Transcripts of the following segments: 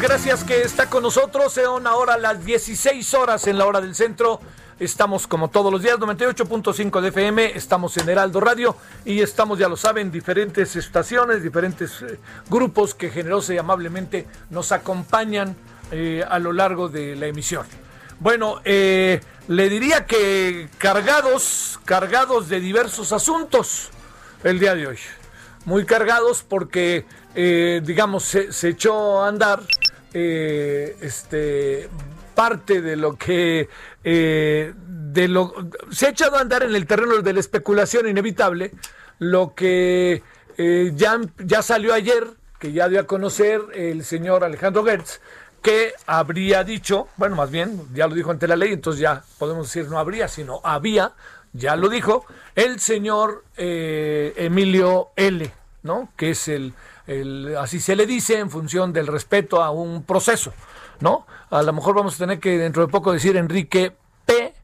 Gracias que está con nosotros. Son ahora las 16 horas en la hora del centro. Estamos como todos los días, 98.5 de FM, estamos en Heraldo Radio y estamos, ya lo saben, diferentes estaciones, diferentes eh, grupos que generosa y amablemente nos acompañan eh, a lo largo de la emisión. Bueno, eh, le diría que cargados, cargados de diversos asuntos el día de hoy. Muy cargados porque, digamos, se echó a andar eh, este, parte de lo que eh, de lo se ha echado a andar en el terreno de la especulación inevitable lo que eh, ya, ya salió ayer que ya dio a conocer el señor Alejandro Gertz que habría dicho, bueno, más bien, ya lo dijo ante la ley, entonces ya podemos decir no habría, sino había, ya lo dijo, el señor eh, Emilio L., ¿no? Que es el, así se le dice en función del respeto a un proceso, ¿no? A lo mejor vamos a tener que dentro de poco decir Enrique P.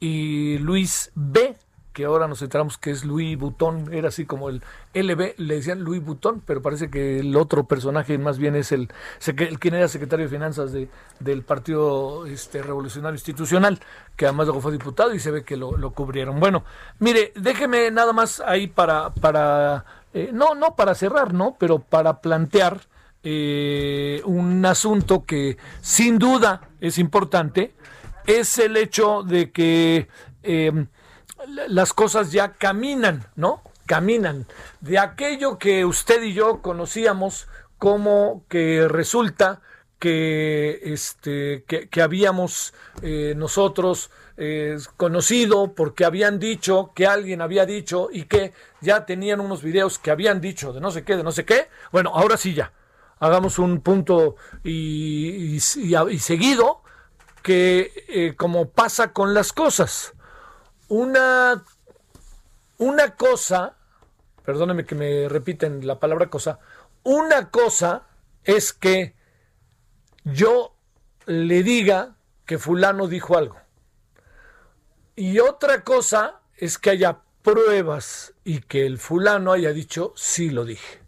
y Luis B., que ahora nos enteramos que es Luis Butón, era así como el LB, le decían Luis Butón, pero parece que el otro personaje más bien es el, quien era secretario de Finanzas de, del Partido este, Revolucionario Institucional, que además luego fue diputado y se ve que lo, lo cubrieron. Bueno, mire, déjeme nada más ahí para, para eh, no, no para cerrar, ¿no? Pero para plantear eh, un asunto que sin duda es importante, es el hecho de que eh, las cosas ya caminan, ¿no? Caminan. De aquello que usted y yo conocíamos como que resulta que, este, que, que habíamos eh, nosotros eh, conocido porque habían dicho que alguien había dicho y que ya tenían unos videos que habían dicho de no sé qué, de no sé qué. Bueno, ahora sí ya. Hagamos un punto y, seguido que eh, como pasa con las cosas una, una cosa, perdónenme que me repiten la palabra cosa, una cosa es que yo le diga que fulano dijo algo. Y otra cosa es que haya pruebas y que el fulano haya dicho sí lo dije.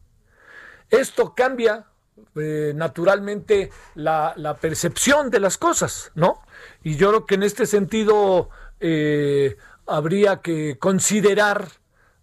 Esto cambia eh, naturalmente la, percepción de las cosas, ¿no? Y yo creo que en este sentido eh, habría que considerar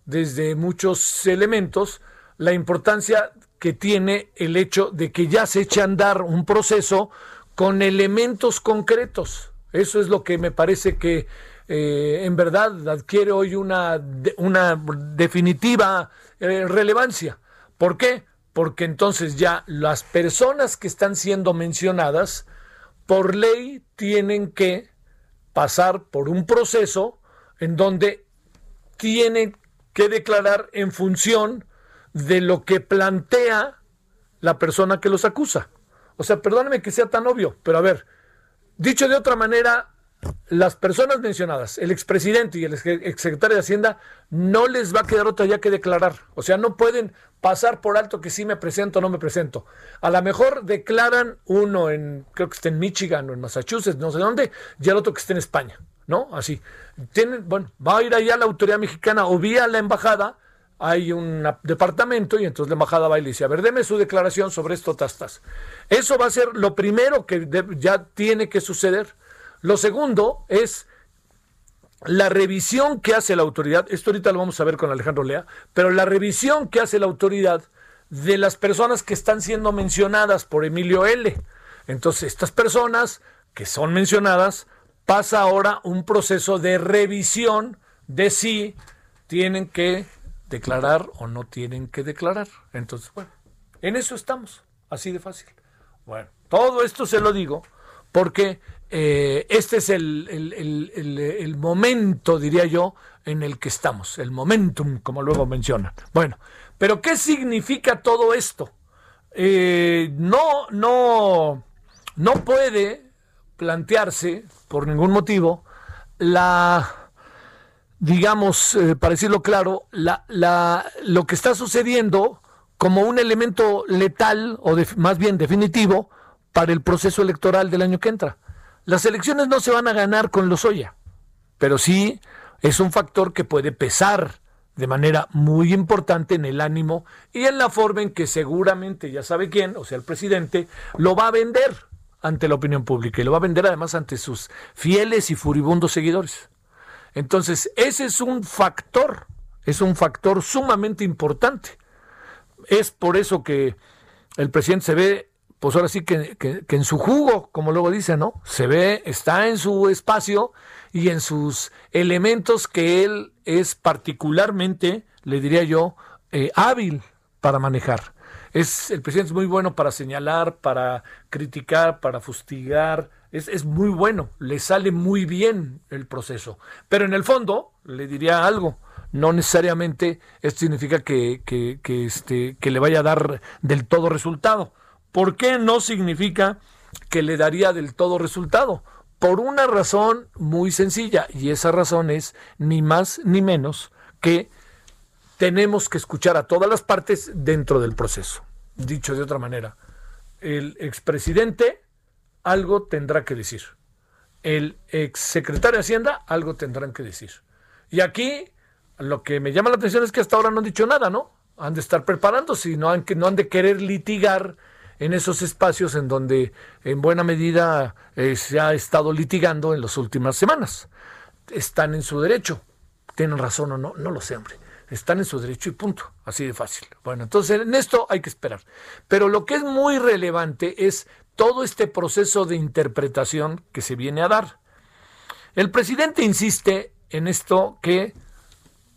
desde muchos elementos la importancia que tiene el hecho de que ya se eche a andar un proceso con elementos concretos. Eso es lo que me parece que eh, en verdad adquiere hoy una, una definitiva eh, relevancia. ¿Por qué? Porque entonces ya las personas que están siendo mencionadas, por ley, tienen que pasar por un proceso en donde tienen que declarar en función de lo que plantea la persona que los acusa. O sea, perdóneme que sea tan obvio, pero a ver, dicho de otra manera, las personas mencionadas, el expresidente y el exsecretario de Hacienda, no les va a quedar otra ya que declarar. O sea, no pueden pasar por alto que sí me presento o no me presento. A lo mejor declaran uno en, creo que está en Michigan o en Massachusetts, no sé dónde, y el otro que está en España. ¿no? Así. Tienen, bueno, va a ir allá la autoridad mexicana o vía la embajada, hay un departamento y entonces la embajada va y le dice, a ver, deme su declaración sobre esto, tastas. Eso va a ser lo primero que ya tiene que suceder. Lo segundo es la revisión que hace la autoridad, esto ahorita lo vamos a ver con Alejandro Lea, pero la revisión que hace la autoridad de las personas que están siendo mencionadas por Emilio L. Entonces, estas personas que son mencionadas, pasa ahora un proceso de revisión de si tienen que declarar o no tienen que declarar. Entonces, bueno, en eso estamos, así de fácil. Bueno, todo esto se lo digo porque eh, este es el, momento, diría yo, en el que estamos, el momentum, como luego mencionan. Bueno, pero ¿qué significa todo esto? Eh, no, no, no puede plantearse, por ningún motivo, la, digamos, eh, para decirlo claro, la, la, lo que está sucediendo como un elemento letal o más bien definitivo para el proceso electoral del año que entra. Las elecciones no se van a ganar con los Oya, pero sí es un factor que puede pesar de manera muy importante en el ánimo y en la forma en que seguramente ya sabe quién, o sea, el presidente, lo va a vender ante la opinión pública y lo va a vender además ante sus fieles y furibundos seguidores. Entonces, ese es un factor, es un factor sumamente importante. Es por eso que el presidente se ve pues ahora sí que, en su jugo, como luego dice, ¿no? Se ve, está en su espacio y en sus elementos que él es particularmente, le diría yo, eh, hábil para manejar. Es, el presidente es muy bueno para señalar, para criticar, para fustigar. Es, es, muy bueno, le sale muy bien el proceso. Pero en el fondo, le diría algo, no necesariamente esto significa que, que, que, este, que le vaya a dar del todo resultado. ¿Por qué no significa que le daría del todo resultado? Por una razón muy sencilla, y esa razón es ni más ni menos que tenemos que escuchar a todas las partes dentro del proceso. Dicho de otra manera, el expresidente algo tendrá que decir. El exsecretario de Hacienda algo tendrán que decir. Y aquí lo que me llama la atención es que hasta ahora no han dicho nada, ¿no? Han de estar no han, no han de querer litigar en esos espacios en donde en buena medida eh, se ha estado litigando en las últimas semanas. Están en su derecho. ¿Tienen razón o no? No lo sé, hombre. Están en su derecho y punto. Así de fácil. Bueno, entonces en esto hay que esperar. Pero lo que es muy relevante es todo este proceso de interpretación que se viene a dar. El presidente insiste en esto que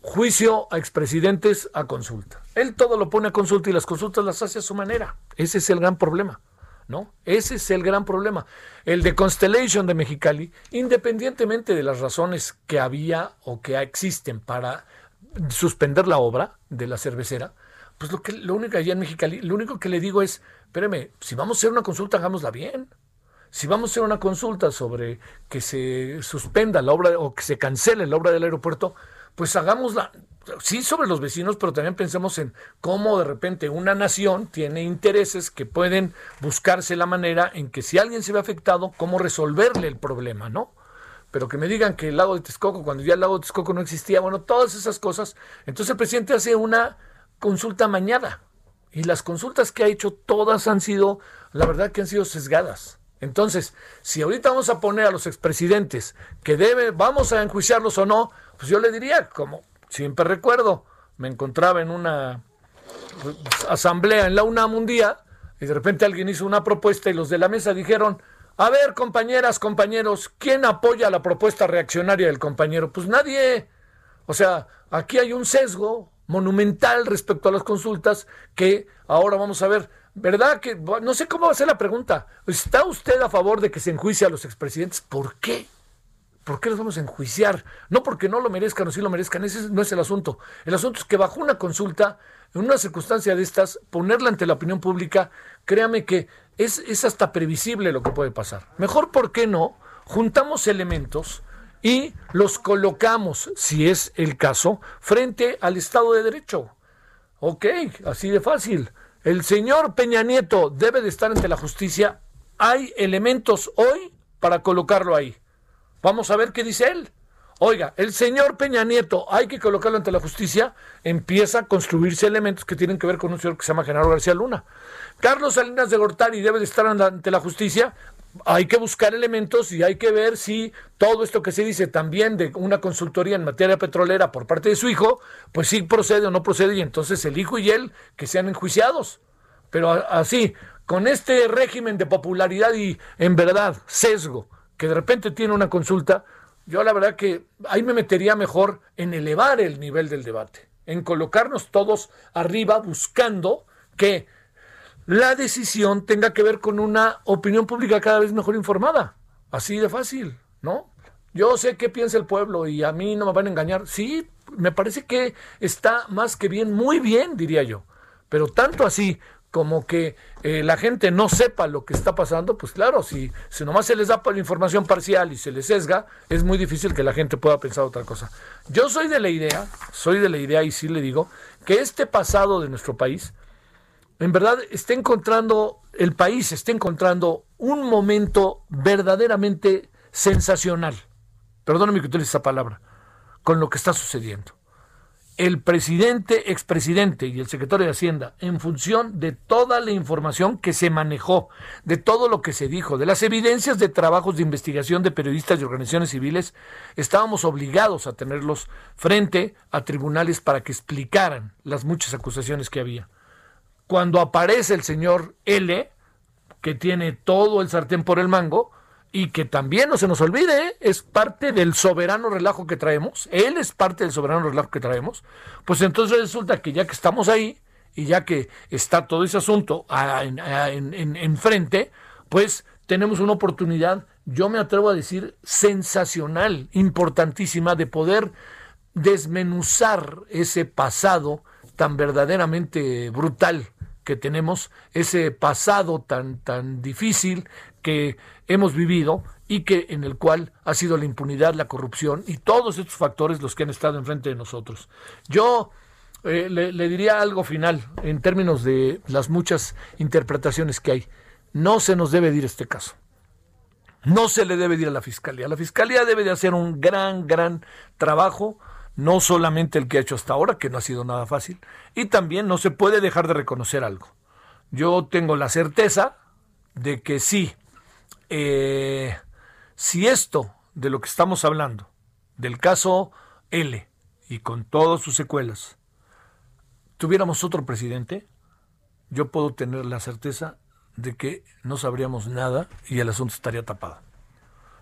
juicio a expresidentes a consulta. Él todo lo pone a consulta y las consultas las hace a su manera. Ese es el gran problema, ¿no? Ese es el gran problema. El de Constellation de Mexicali, independientemente de las razones que había o que existen para suspender la obra de la cervecera, pues lo que lo único allá en Mexicali, lo único que le digo es, espéreme, si vamos a hacer una consulta, hagámosla bien. Si vamos a hacer una consulta sobre que se suspenda la obra o que se cancele la obra del aeropuerto, pues hagámosla, sí sobre los vecinos, pero también pensemos en cómo de repente una nación tiene intereses que pueden buscarse la manera en que si alguien se ve afectado, cómo resolverle el problema, ¿no? Pero que me digan que el lago de Texcoco, cuando ya el lago de Texcoco no existía, bueno, todas esas cosas. Entonces el presidente hace una consulta mañana. Y las consultas que ha hecho, todas han sido, la verdad que han sido sesgadas. Entonces, si ahorita vamos a poner a los expresidentes que debe, vamos a enjuiciarlos o no, pues yo le diría, como siempre recuerdo, me encontraba en una asamblea en la UNAM un día y de repente alguien hizo una propuesta y los de la mesa dijeron, a ver, compañeras, compañeros, ¿quién apoya la propuesta reaccionaria del compañero? Pues nadie. O sea, aquí hay un sesgo monumental respecto a las consultas que ahora vamos a ver. ¿Verdad que no sé cómo va a ser la pregunta? ¿Está usted a favor de que se enjuicie a los expresidentes? ¿Por qué? ¿Por qué los vamos a enjuiciar? No porque no lo merezcan o sí lo merezcan, ese no es el asunto. El asunto es que bajo una consulta, en una circunstancia de estas, ponerla ante la opinión pública, créame que es, es hasta previsible lo que puede pasar. Mejor, ¿por qué no? Juntamos elementos y los colocamos, si es el caso, frente al Estado de Derecho. Ok, así de fácil. El señor Peña Nieto debe de estar ante la justicia. Hay elementos hoy para colocarlo ahí. Vamos a ver qué dice él. Oiga, el señor Peña Nieto, hay que colocarlo ante la justicia, empieza a construirse elementos que tienen que ver con un señor que se llama Genaro García Luna. Carlos Salinas de Gortari debe de estar ante la justicia, hay que buscar elementos y hay que ver si todo esto que se dice también de una consultoría en materia petrolera por parte de su hijo, pues sí procede o no procede y entonces el hijo y él que sean enjuiciados. Pero así, con este régimen de popularidad y en verdad sesgo, que de repente tiene una consulta, yo la verdad que ahí me metería mejor en elevar el nivel del debate, en colocarnos todos arriba buscando que la decisión tenga que ver con una opinión pública cada vez mejor informada. Así de fácil, ¿no? Yo sé qué piensa el pueblo y a mí no me van a engañar. Sí, me parece que está más que bien, muy bien, diría yo. Pero tanto así como que eh, la gente no sepa lo que está pasando, pues claro, si, si nomás se les da la información parcial y se les sesga, es muy difícil que la gente pueda pensar otra cosa. Yo soy de la idea, soy de la idea y sí le digo, que este pasado de nuestro país, en verdad está encontrando, el país está encontrando un momento verdaderamente sensacional, perdóname que utilice esa palabra, con lo que está sucediendo el presidente, expresidente y el secretario de Hacienda, en función de toda la información que se manejó, de todo lo que se dijo, de las evidencias de trabajos de investigación de periodistas y organizaciones civiles, estábamos obligados a tenerlos frente a tribunales para que explicaran las muchas acusaciones que había. Cuando aparece el señor L, que tiene todo el sartén por el mango, y que también no se nos olvide, es parte del soberano relajo que traemos, él es parte del soberano relajo que traemos, pues entonces resulta que ya que estamos ahí y ya que está todo ese asunto en, frente, pues tenemos una oportunidad, yo me atrevo a decir, sensacional, importantísima, de poder desmenuzar ese pasado tan verdaderamente brutal que tenemos, ese pasado tan, tan difícil que hemos vivido y que en el cual ha sido la impunidad, la corrupción y todos estos factores los que han estado enfrente de nosotros. Yo eh, le, le, diría algo final en términos de las muchas interpretaciones que hay. No se nos debe ir este caso. No se le debe ir a la fiscalía. La fiscalía debe de hacer un gran, gran trabajo, no solamente el que ha hecho hasta ahora, que no ha sido nada fácil, y también no se puede dejar de reconocer algo. Yo tengo la certeza de que sí, eh, si esto de lo que estamos hablando, del caso L y con todas sus secuelas, tuviéramos otro presidente, yo puedo tener la certeza de que no sabríamos nada y el asunto estaría tapado.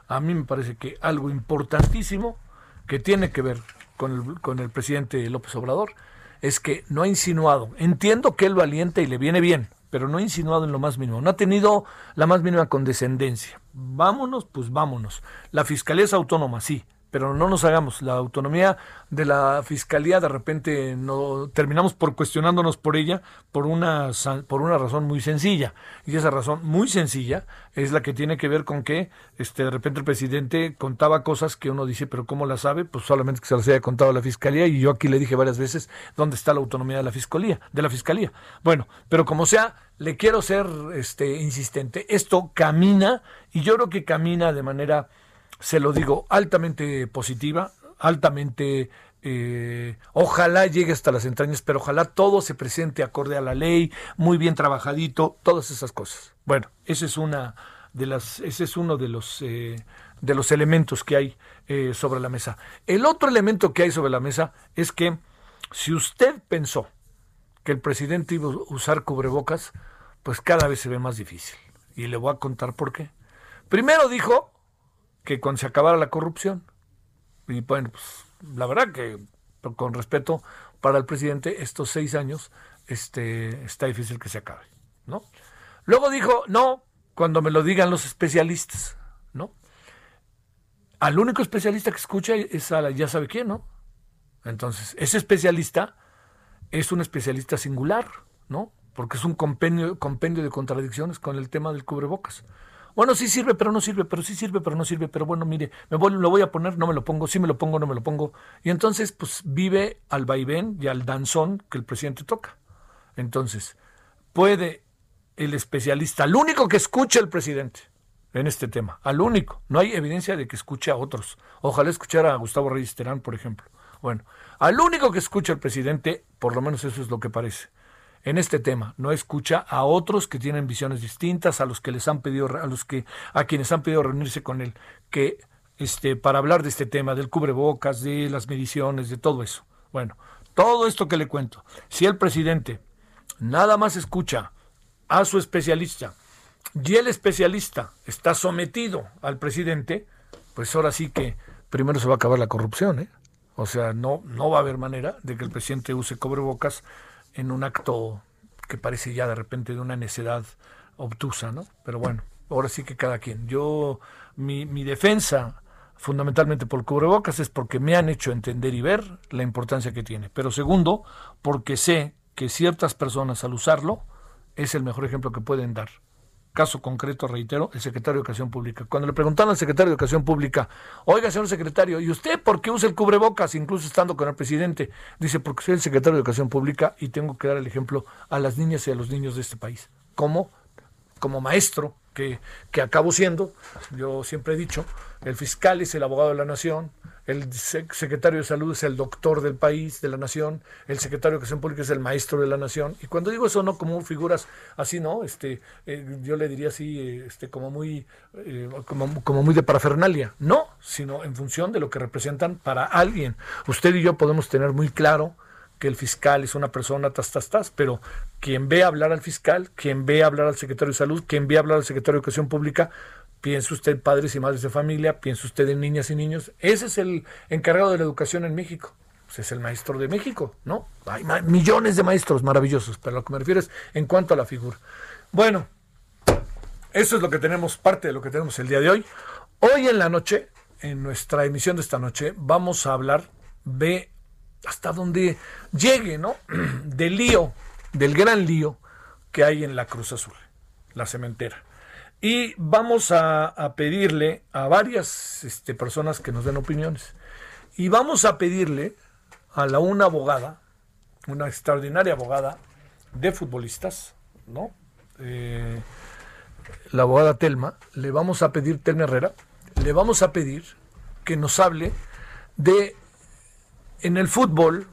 A mí me parece que algo importantísimo que tiene que ver con el, con el presidente López Obrador es que no ha insinuado, entiendo que él lo alienta y le viene bien, pero no ha insinuado en lo más mínimo, no ha tenido la más mínima condescendencia. Vámonos, pues vámonos. La fiscalía es autónoma, sí, pero no nos hagamos. La autonomía de la fiscalía de repente no terminamos por cuestionándonos por ella por una por una razón muy sencilla. Y esa razón muy sencilla es la que tiene que ver con que este de repente el presidente contaba cosas que uno dice pero cómo las sabe pues solamente que se las haya contado a la fiscalía y yo aquí le dije varias veces dónde está la autonomía de la fiscalía de la fiscalía bueno pero como sea le quiero ser este insistente. Esto camina y yo creo que camina de manera se lo digo, altamente positiva, altamente eh, ojalá llegue hasta las entrañas, pero ojalá todo se presente acorde a la ley, muy bien trabajadito, todas esas cosas. Bueno, ese es una de las, ese es uno de los eh, de los elementos que hay eh, sobre la mesa. El otro elemento que hay sobre la mesa es que si usted pensó que el presidente iba a usar cubrebocas, pues cada vez se ve más difícil. Y le voy a contar por qué. Primero dijo que cuando se acabara la corrupción. Y bueno, pues la verdad que con respeto para el presidente, estos seis años este, está difícil que se acabe, ¿no? Luego dijo, no, cuando me lo digan los especialistas, ¿no? Al único especialista que escucha es a la, ya sabe quién, ¿no? Entonces, ese especialista es un especialista singular, ¿no? Porque es un compendio, compendio de contradicciones con el tema del cubrebocas. Bueno, sí sirve, pero no sirve, pero sí sirve, pero no sirve, pero bueno, mire, me voy, lo voy a poner, no me lo pongo, sí me lo pongo, no me lo pongo. Y entonces, pues vive al vaivén y al danzón que el presidente toca. Entonces, puede el especialista, al único que escuche el presidente en este tema, al único, no hay evidencia de que escuche a otros. Ojalá escuchara a Gustavo Reyes Terán, por ejemplo. Bueno, al único que escuche el presidente, por lo menos eso es lo que parece en este tema, no escucha a otros que tienen visiones distintas, a los que les han pedido, a los que, a quienes han pedido reunirse con él, que este, para hablar de este tema, del cubrebocas, de las mediciones, de todo eso. Bueno, todo esto que le cuento, si el presidente nada más escucha a su especialista y el especialista está sometido al presidente, pues ahora sí que primero se va a acabar la corrupción, ¿eh? O sea, no, no va a haber manera de que el presidente use cobrebocas en un acto que parece ya de repente de una necedad obtusa, ¿no? Pero bueno, ahora sí que cada quien. Yo, mi, mi defensa fundamentalmente por cubrebocas es porque me han hecho entender y ver la importancia que tiene. Pero segundo, porque sé que ciertas personas al usarlo es el mejor ejemplo que pueden dar. Caso concreto, reitero, el secretario de Educación Pública. Cuando le preguntaron al secretario de Educación Pública, oiga, señor secretario, ¿y usted por qué usa el cubrebocas, incluso estando con el presidente? Dice, porque soy el secretario de Educación Pública y tengo que dar el ejemplo a las niñas y a los niños de este país. ¿Cómo? Como maestro, que, que acabo siendo, yo siempre he dicho, el fiscal es el abogado de la nación, el secretario de salud es el doctor del país, de la nación, el secretario de Educación Pública es el maestro de la nación. Y cuando digo eso, no como figuras así, ¿no? Este, eh, yo le diría así, eh, este, como muy, eh, como, como muy de parafernalia. No, sino en función de lo que representan para alguien. Usted y yo podemos tener muy claro que el fiscal es una persona tas, tas, tas, pero quien ve hablar al fiscal, quien ve hablar al secretario de salud, quien ve hablar al secretario de Educación Pública, piense usted padres y madres de familia, piense usted en niñas y niños. Ese es el encargado de la educación en México. Pues es el maestro de México, ¿no? Hay millones de maestros maravillosos, pero a lo que me refiero es en cuanto a la figura. Bueno, eso es lo que tenemos, parte de lo que tenemos el día de hoy. Hoy en la noche, en nuestra emisión de esta noche, vamos a hablar de hasta donde llegue, ¿no? Del lío, del gran lío que hay en la Cruz Azul, la cementera. Y vamos a, pedirle a varias este, personas que nos den opiniones. Y vamos a pedirle a la una abogada, una extraordinaria abogada de futbolistas, ¿no? Eh, la abogada Telma, le vamos a pedir, Telma Herrera, le vamos a pedir que nos hable de en el fútbol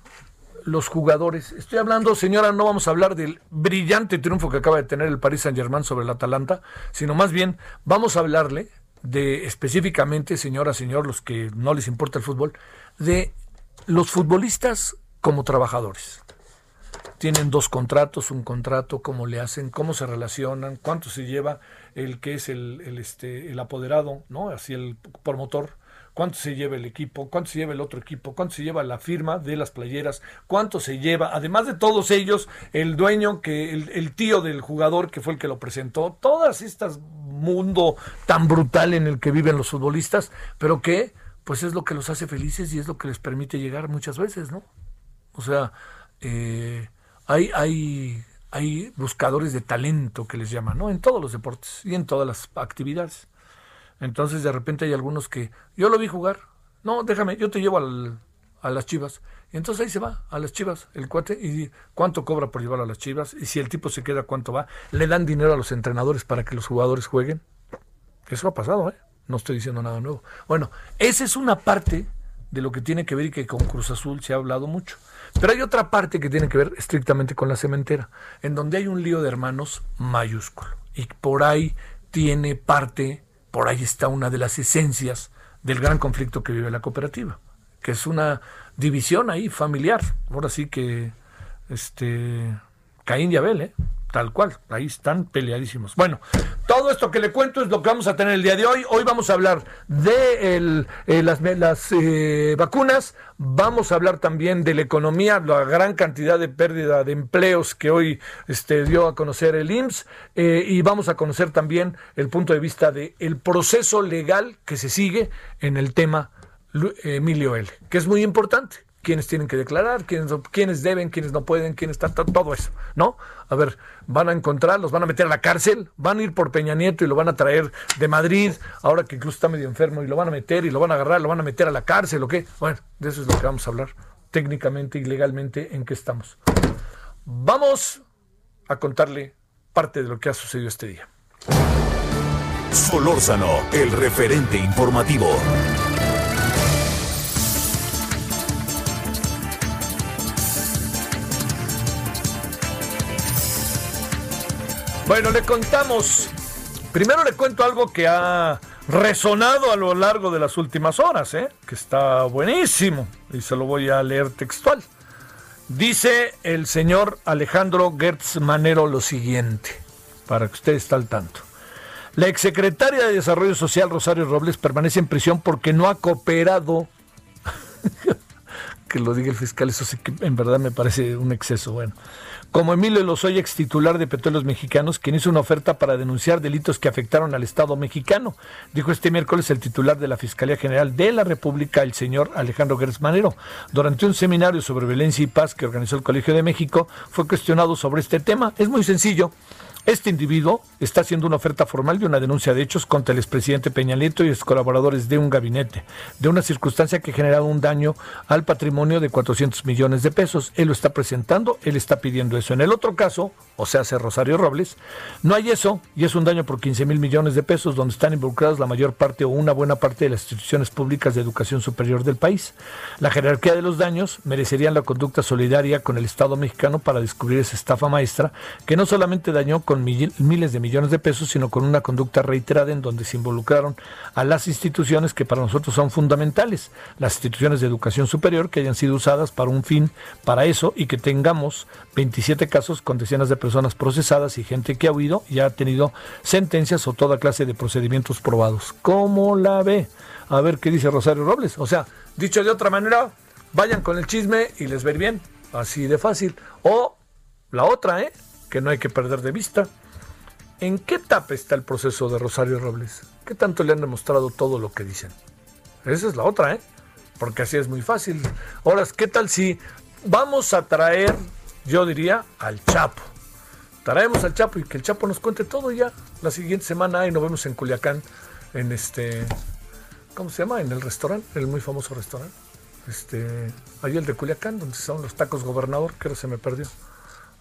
los jugadores. Estoy hablando, señora, no vamos a hablar del brillante triunfo que acaba de tener el Paris Saint-Germain sobre el Atalanta, sino más bien vamos a hablarle de específicamente, señora, señor, los que no les importa el fútbol, de los futbolistas como trabajadores. Tienen dos contratos, un contrato, cómo le hacen, cómo se relacionan, cuánto se lleva el que es el, el este, el apoderado, ¿no? Así el promotor cuánto se lleva el equipo, cuánto se lleva el otro equipo, cuánto se lleva la firma de las playeras, cuánto se lleva, además de todos ellos, el dueño, que el, tío del jugador que fue el que lo presentó, todas estas mundo tan brutal en el que viven los futbolistas, pero que pues es lo que los hace felices y es lo que les permite llegar muchas veces, ¿no? O sea, eh, hay, hay, hay buscadores de talento que les llaman, ¿no? En todos los deportes y en todas las actividades. Entonces de repente hay algunos que yo lo vi jugar. No, déjame, yo te llevo al, a las chivas. Y entonces ahí se va, a las chivas, el cuate, y cuánto cobra por llevarlo a las chivas, y si el tipo se queda, cuánto va. Le dan dinero a los entrenadores para que los jugadores jueguen. Eso ha pasado, ¿eh? No estoy diciendo nada nuevo. Bueno, esa es una parte de lo que tiene que ver y que con Cruz Azul se ha hablado mucho. Pero hay otra parte que tiene que ver estrictamente con la cementera, en donde hay un lío de hermanos mayúsculo. Y por ahí tiene parte por ahí está una de las esencias del gran conflicto que vive la cooperativa, que es una división ahí familiar. Ahora sí que este Caín y Abel, ¿eh? tal cual, ahí están peleadísimos. Bueno, todo esto que le cuento es lo que vamos a tener el día de hoy. Hoy vamos a hablar de eh, las, las eh, vacunas, vamos a hablar también de la economía, la gran cantidad de pérdida de empleos que hoy este, dio a conocer el IMSS, eh, y vamos a conocer también el punto de vista del el proceso legal que se sigue en el tema Emilio L., que es muy importante quiénes tienen que declarar, quiénes, quiénes deben, quiénes no pueden, quiénes están, todo eso, ¿no? A ver, van a encontrar, los van a meter a la cárcel, van a ir por Peña Nieto y lo van a traer de Madrid, ahora que incluso está medio enfermo, y lo van a meter y lo van a agarrar, lo van a meter a la cárcel, ¿o qué? Bueno, de eso es lo que vamos a hablar, técnicamente y legalmente, en qué estamos. Vamos a contarle parte de lo que ha sucedido este día. Solórzano, el referente informativo. Bueno, le contamos. Primero le cuento algo que ha resonado a lo largo de las últimas horas, ¿eh? que está buenísimo y se lo voy a leer textual. Dice el señor Alejandro Gertz Manero lo siguiente, para que usted esté al tanto. La exsecretaria de Desarrollo Social, Rosario Robles, permanece en prisión porque no ha cooperado. que lo diga el fiscal, eso sí que en verdad me parece un exceso. Bueno, como Emilio Lozoya, ex titular de Petróleos Mexicanos, quien hizo una oferta para denunciar delitos que afectaron al Estado mexicano, dijo este miércoles el titular de la Fiscalía General de la República, el señor Alejandro Gers Manero. Durante un seminario sobre violencia y paz que organizó el Colegio de México, fue cuestionado sobre este tema. Es muy sencillo. Este individuo está haciendo una oferta formal de una denuncia de hechos contra el expresidente Peña Nieto y sus colaboradores de un gabinete, de una circunstancia que ha generado un daño al patrimonio de 400 millones de pesos. Él lo está presentando, él está pidiendo eso. En el otro caso, o sea, hace Rosario Robles, no hay eso y es un daño por 15 mil millones de pesos donde están involucrados la mayor parte o una buena parte de las instituciones públicas de educación superior del país. La jerarquía de los daños merecerían la conducta solidaria con el Estado mexicano para descubrir esa estafa maestra que no solamente dañó con miles de millones de pesos, sino con una conducta reiterada en donde se involucraron a las instituciones que para nosotros son fundamentales, las instituciones de educación superior que hayan sido usadas para un fin, para eso, y que tengamos 27 casos con decenas de personas procesadas y gente que ha huido y ha tenido sentencias o toda clase de procedimientos probados. ¿Cómo la ve? A ver qué dice Rosario Robles. O sea, dicho de otra manera, vayan con el chisme y les ver bien. Así de fácil. O la otra, ¿eh? Que no hay que perder de vista. ¿En qué etapa está el proceso de Rosario Robles? ¿Qué tanto le han demostrado todo lo que dicen? Esa es la otra, ¿eh? Porque así es muy fácil. Ahora, ¿qué tal si vamos a traer, yo diría, al Chapo? Traemos al Chapo y que el Chapo nos cuente todo ya. La siguiente semana y nos vemos en Culiacán, en este, ¿cómo se llama? En el restaurante, el muy famoso restaurante. Este, ahí el de Culiacán, donde son los tacos gobernador, que se me perdió.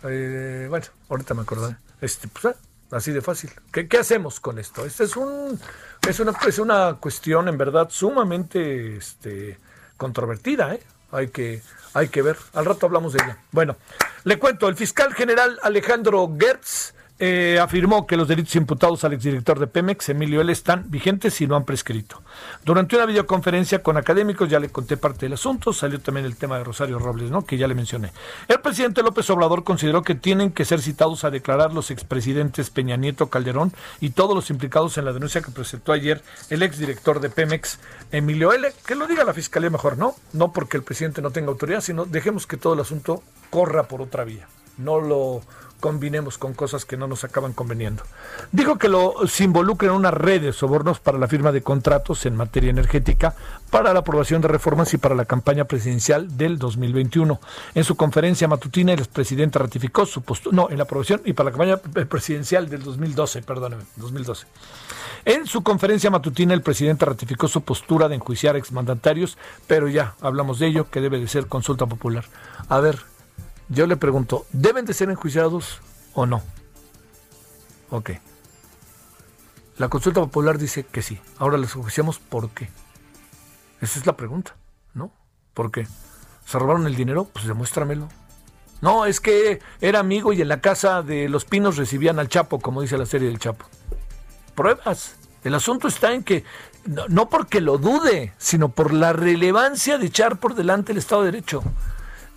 Eh, bueno, ahorita me acordaré. Este, pues, ah, así de fácil. ¿Qué, ¿Qué, hacemos con esto? Este es un es una, es una cuestión en verdad sumamente este, controvertida, ¿eh? Hay que, hay que ver. Al rato hablamos de ella. Bueno, le cuento, el fiscal general Alejandro Gertz eh, afirmó que los delitos imputados al exdirector de Pemex, Emilio L., están vigentes y no han prescrito. Durante una videoconferencia con académicos, ya le conté parte del asunto, salió también el tema de Rosario Robles, ¿no? que ya le mencioné. El presidente López Obrador consideró que tienen que ser citados a declarar los expresidentes Peña Nieto Calderón y todos los implicados en la denuncia que presentó ayer el exdirector de Pemex, Emilio L., que lo diga la fiscalía mejor, ¿no? No porque el presidente no tenga autoridad, sino dejemos que todo el asunto corra por otra vía. No lo combinemos con cosas que no nos acaban conveniendo. Dijo que lo se involucra en una red de sobornos para la firma de contratos en materia energética, para la aprobación de reformas y para la campaña presidencial del 2021. En su conferencia matutina, el presidente ratificó su postura, no, en la aprobación y para la campaña presidencial del 2012, perdóneme, 2012. En su conferencia matutina, el presidente ratificó su postura de enjuiciar exmandatarios, pero ya hablamos de ello, que debe de ser consulta popular. A ver, yo le pregunto, ¿deben de ser enjuiciados o no? Ok. La consulta popular dice que sí. Ahora les enjuiciamos por qué. Esa es la pregunta, ¿no? ¿Por qué? ¿Se robaron el dinero? Pues demuéstramelo. No, es que era amigo y en la casa de los pinos recibían al Chapo, como dice la serie del Chapo. Pruebas. El asunto está en que, no, no porque lo dude, sino por la relevancia de echar por delante el Estado de Derecho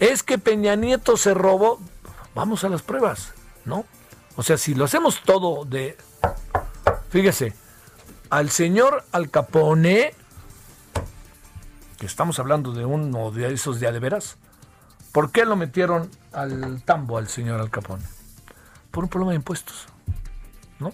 es que Peña Nieto se robó, vamos a las pruebas, ¿no? O sea, si lo hacemos todo de, fíjese, al señor Al Capone, que estamos hablando de uno de esos de veras, ¿por qué lo metieron al tambo al señor Al Capone? Por un problema de impuestos, ¿no?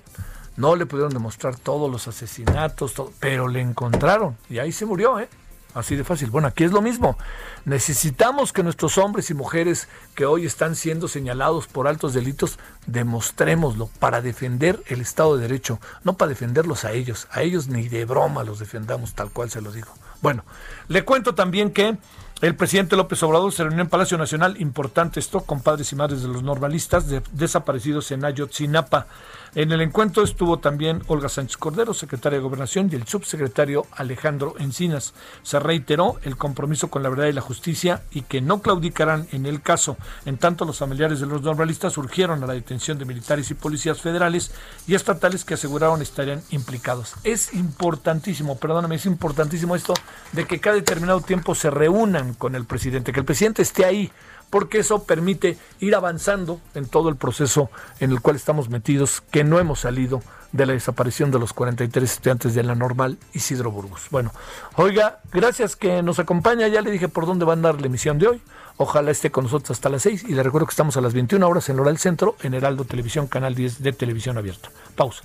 No le pudieron demostrar todos los asesinatos, pero le encontraron y ahí se murió, ¿eh? Así de fácil. Bueno, aquí es lo mismo. Necesitamos que nuestros hombres y mujeres que hoy están siendo señalados por altos delitos, demostrémoslo para defender el Estado de Derecho, no para defenderlos a ellos. A ellos ni de broma los defendamos tal cual se los digo. Bueno, le cuento también que El presidente López Obrador se reunió en Palacio Nacional, importante esto, con padres y madres de los normalistas desaparecidos en Ayotzinapa. En el encuentro estuvo también Olga Sánchez Cordero, secretaria de Gobernación, y el subsecretario Alejandro Encinas. Se reiteró el compromiso con la verdad y la justicia y que no claudicarán en el caso. En tanto, los familiares de los normalistas urgieron a la detención de militares y policías federales y estatales que aseguraron estarían implicados. Es importantísimo, perdóname, es importantísimo esto de que cada determinado tiempo se reúnan con el presidente, que el presidente esté ahí porque eso permite ir avanzando en todo el proceso en el cual estamos metidos, que no hemos salido de la desaparición de los 43 estudiantes de la normal Isidro Burgos. Bueno, oiga, gracias que nos acompaña, ya le dije por dónde va a andar la emisión de hoy, ojalá esté con nosotros hasta las 6 y le recuerdo que estamos a las 21 horas en Hora del Centro, en Heraldo Televisión, Canal 10 de Televisión Abierta. Pausa.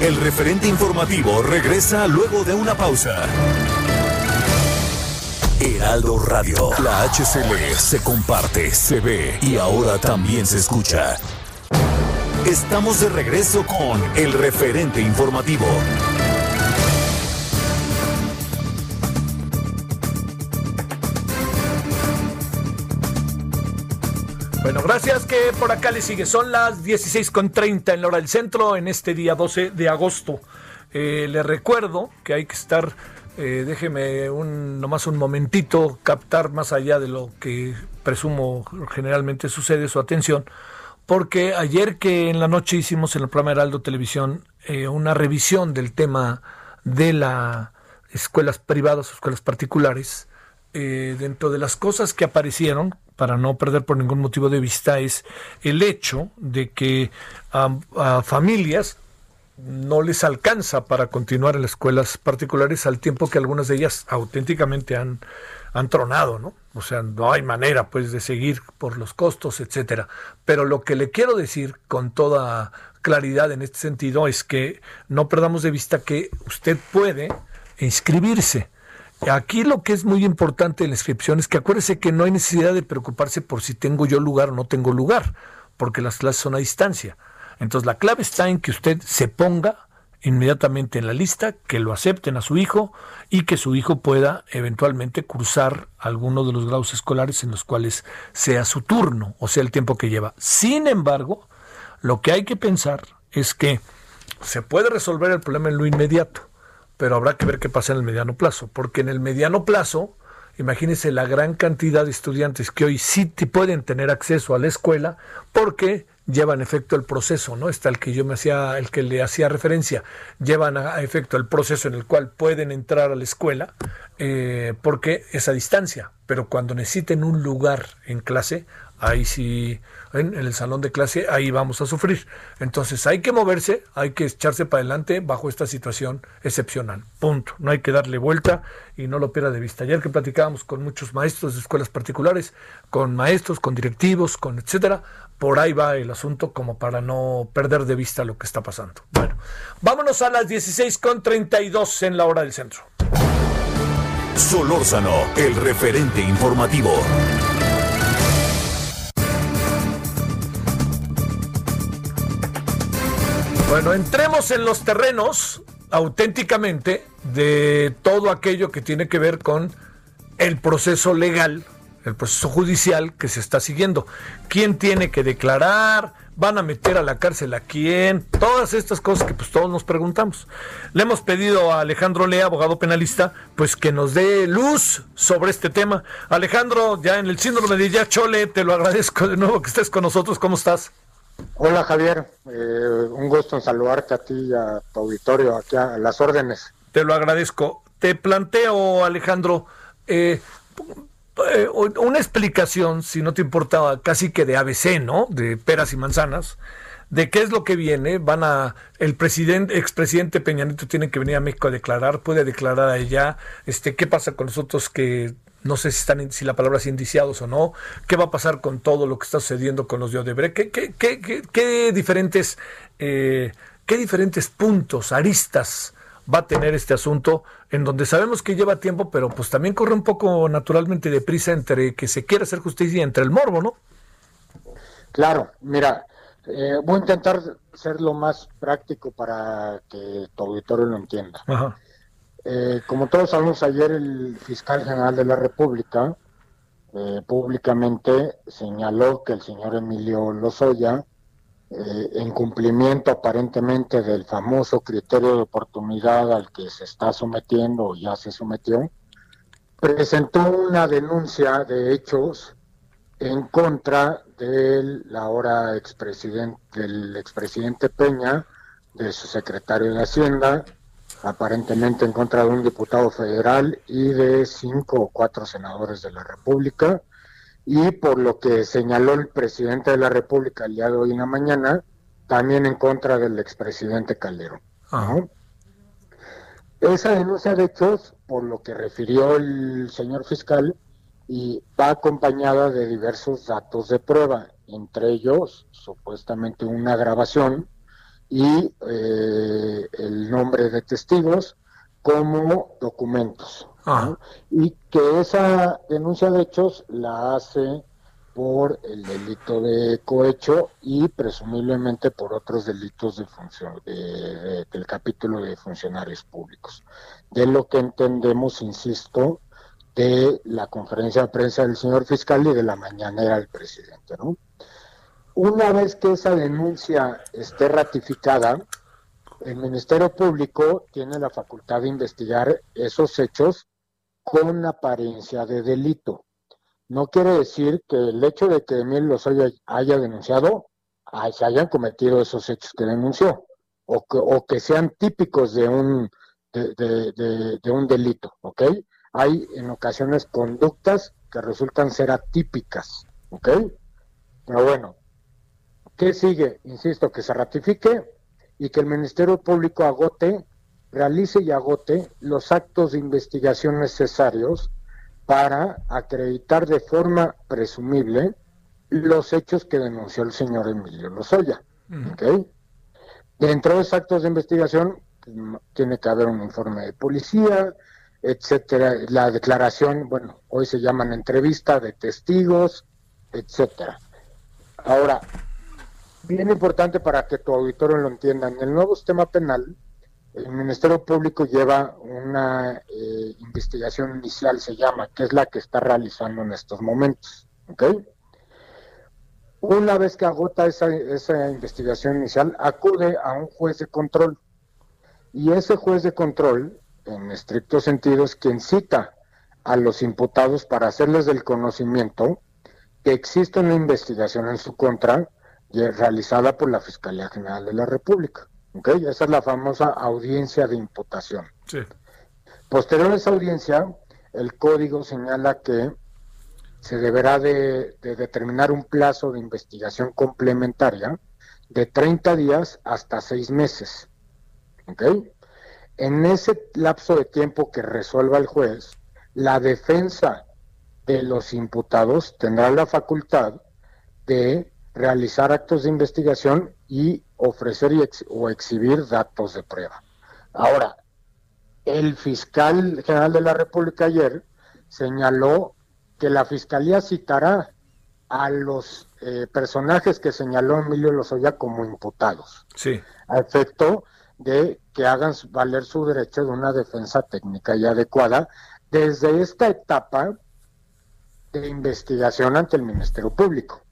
El referente informativo regresa luego de una pausa. Heraldo Radio. La HCL se comparte, se ve y ahora también se escucha. Estamos de regreso con el referente informativo. Bueno, gracias que por acá le sigue. Son las 16.30 en la hora del centro en este día 12 de agosto. Eh, le recuerdo que hay que estar eh, déjeme un, nomás un momentito captar más allá de lo que presumo generalmente sucede su atención, porque ayer que en la noche hicimos en el programa Heraldo Televisión eh, una revisión del tema de las escuelas privadas o escuelas particulares, eh, dentro de las cosas que aparecieron, para no perder por ningún motivo de vista, es el hecho de que a familias no les alcanza para continuar en las escuelas particulares al tiempo que algunas de ellas auténticamente han, han tronado, ¿no? O sea, no hay manera pues de seguir por los costos, etcétera. Pero lo que le quiero decir con toda claridad en este sentido es que no perdamos de vista que usted puede inscribirse. Aquí lo que es muy importante en la inscripción es que acuérdese que no hay necesidad de preocuparse por si tengo yo lugar o no tengo lugar, porque las clases son a distancia. Entonces la clave está en que usted se ponga inmediatamente en la lista, que lo acepten a su hijo y que su hijo pueda eventualmente cursar alguno de los grados escolares en los cuales sea su turno, o sea, el tiempo que lleva. Sin embargo, lo que hay que pensar es que se puede resolver el problema en lo inmediato, pero habrá que ver qué pasa en el mediano plazo, porque en el mediano plazo, imagínense la gran cantidad de estudiantes que hoy sí pueden tener acceso a la escuela, porque llevan efecto el proceso, ¿no? Está el que yo me hacía, el que le hacía referencia, llevan a, efecto el proceso en el cual pueden entrar a la escuela, eh, porque es a distancia, pero cuando necesiten un lugar en clase, ahí sí, en, el salón de clase, ahí vamos a sufrir. Entonces hay que moverse, hay que echarse para adelante bajo esta situación excepcional. Punto. No hay que darle vuelta y no lo pierda de vista. Ayer que platicábamos con muchos maestros de escuelas particulares, con maestros, con directivos, con etcétera, por ahí va el asunto como para no perder de vista lo que está pasando. Bueno, vámonos a las 16.32 en la hora del centro. Solórzano, el referente informativo. Bueno, entremos en los terrenos auténticamente de todo aquello que tiene que ver con el proceso legal el proceso judicial que se está siguiendo. ¿Quién tiene que declarar? ¿Van a meter a la cárcel a quién? Todas estas cosas que pues todos nos preguntamos. Le hemos pedido a Alejandro Lea, abogado penalista, pues que nos dé luz sobre este tema. Alejandro, ya en el síndrome de Ya Chole, te lo agradezco de nuevo que estés con nosotros. ¿Cómo estás? Hola Javier, eh, un gusto en saludarte a ti y a tu auditorio, aquí a las órdenes. Te lo agradezco. Te planteo, Alejandro, eh, eh, una explicación, si no te importaba, casi que de ABC, ¿no? De peras y manzanas, de qué es lo que viene. Van a, el presidente, expresidente Peña Nieto tiene que venir a México a declarar, puede declarar allá, este, qué pasa con nosotros que no sé si están, si la palabra es indiciados o no, qué va a pasar con todo lo que está sucediendo con los de Odebrecht, qué, qué, qué, qué diferentes, eh, qué diferentes puntos, aristas va a tener este asunto en donde sabemos que lleva tiempo, pero pues también corre un poco naturalmente de prisa entre que se quiere hacer justicia y entre el morbo, ¿no? Claro, mira, eh, voy a intentar ser lo más práctico para que tu auditorio lo entienda. eh, como todos sabemos, ayer el fiscal general de la República eh, públicamente señaló que el señor Emilio Lozoya, eh, en cumplimiento aparentemente del famoso criterio de oportunidad al que se está sometiendo o ya se sometió, presentó una denuncia de hechos en contra del ahora expresidente, del expresidente Peña, de su secretario de Hacienda, aparentemente en contra de un diputado federal y de cinco o cuatro senadores de la República, y por lo que señaló el presidente de la República el día de hoy en la mañana, también en contra del expresidente Calderón. Esa denuncia de hechos, por lo que refirió el señor fiscal, y va acompañada de diversos datos de prueba, entre ellos supuestamente una grabación y eh, el nombre de testigos como documentos. Ah. Y que esa denuncia de hechos la hace por el delito de cohecho y presumiblemente por otros delitos de función del capítulo de funcionarios públicos. De lo que entendemos, insisto, de la conferencia de prensa del señor fiscal y de la mañanera del presidente, ¿no? Una vez que esa denuncia esté ratificada, el Ministerio Público tiene la facultad de investigar esos hechos con apariencia de delito. No quiere decir que el hecho de que Emil Lozoya haya denunciado, se hayan cometido esos hechos que denunció, o que, o que sean típicos de un, de un delito, ¿ok? Hay en ocasiones conductas que resultan ser atípicas, ¿ok? Pero bueno, ¿Qué sigue? Insisto, que se ratifique y que el Ministerio Público agote, realice y agote los actos de investigación necesarios para acreditar de forma presumible los hechos que denunció el señor Emilio Lozoya. Dentro de esos actos de investigación tiene que haber un informe de policía, etcétera, la declaración, bueno, hoy se llaman entrevista de testigos, etcétera. Ahora, bien importante para que tu auditorio lo entienda. En el nuevo sistema penal, el Ministerio Público lleva una eh, investigación inicial, se llama, que es la que está realizando en estos momentos. Una vez que agota esa, esa investigación inicial, acude a un juez de control. Y ese juez de control, en estricto sentido, es quien cita a los imputados para hacerles del conocimiento que existe una investigación en su contra realizada por la Fiscalía General de la República. ¿Okay? Esa es la famosa audiencia de imputación. Posterior a esa audiencia, el código señala que se deberá de, determinar un plazo de investigación complementaria de 30 días hasta 6 meses. ¿okay? En ese lapso de tiempo que resuelva el juez, la defensa de los imputados tendrá la facultad de realizar actos de investigación y ofrecer o exhibir datos de prueba. Ahora, el fiscal general de la República ayer señaló que la fiscalía citará a los eh, personajes que señaló Emilio Lozoya como imputados. Sí. A efecto de que hagan valer su derecho de una defensa técnica y adecuada desde esta etapa de investigación ante el Ministerio Público.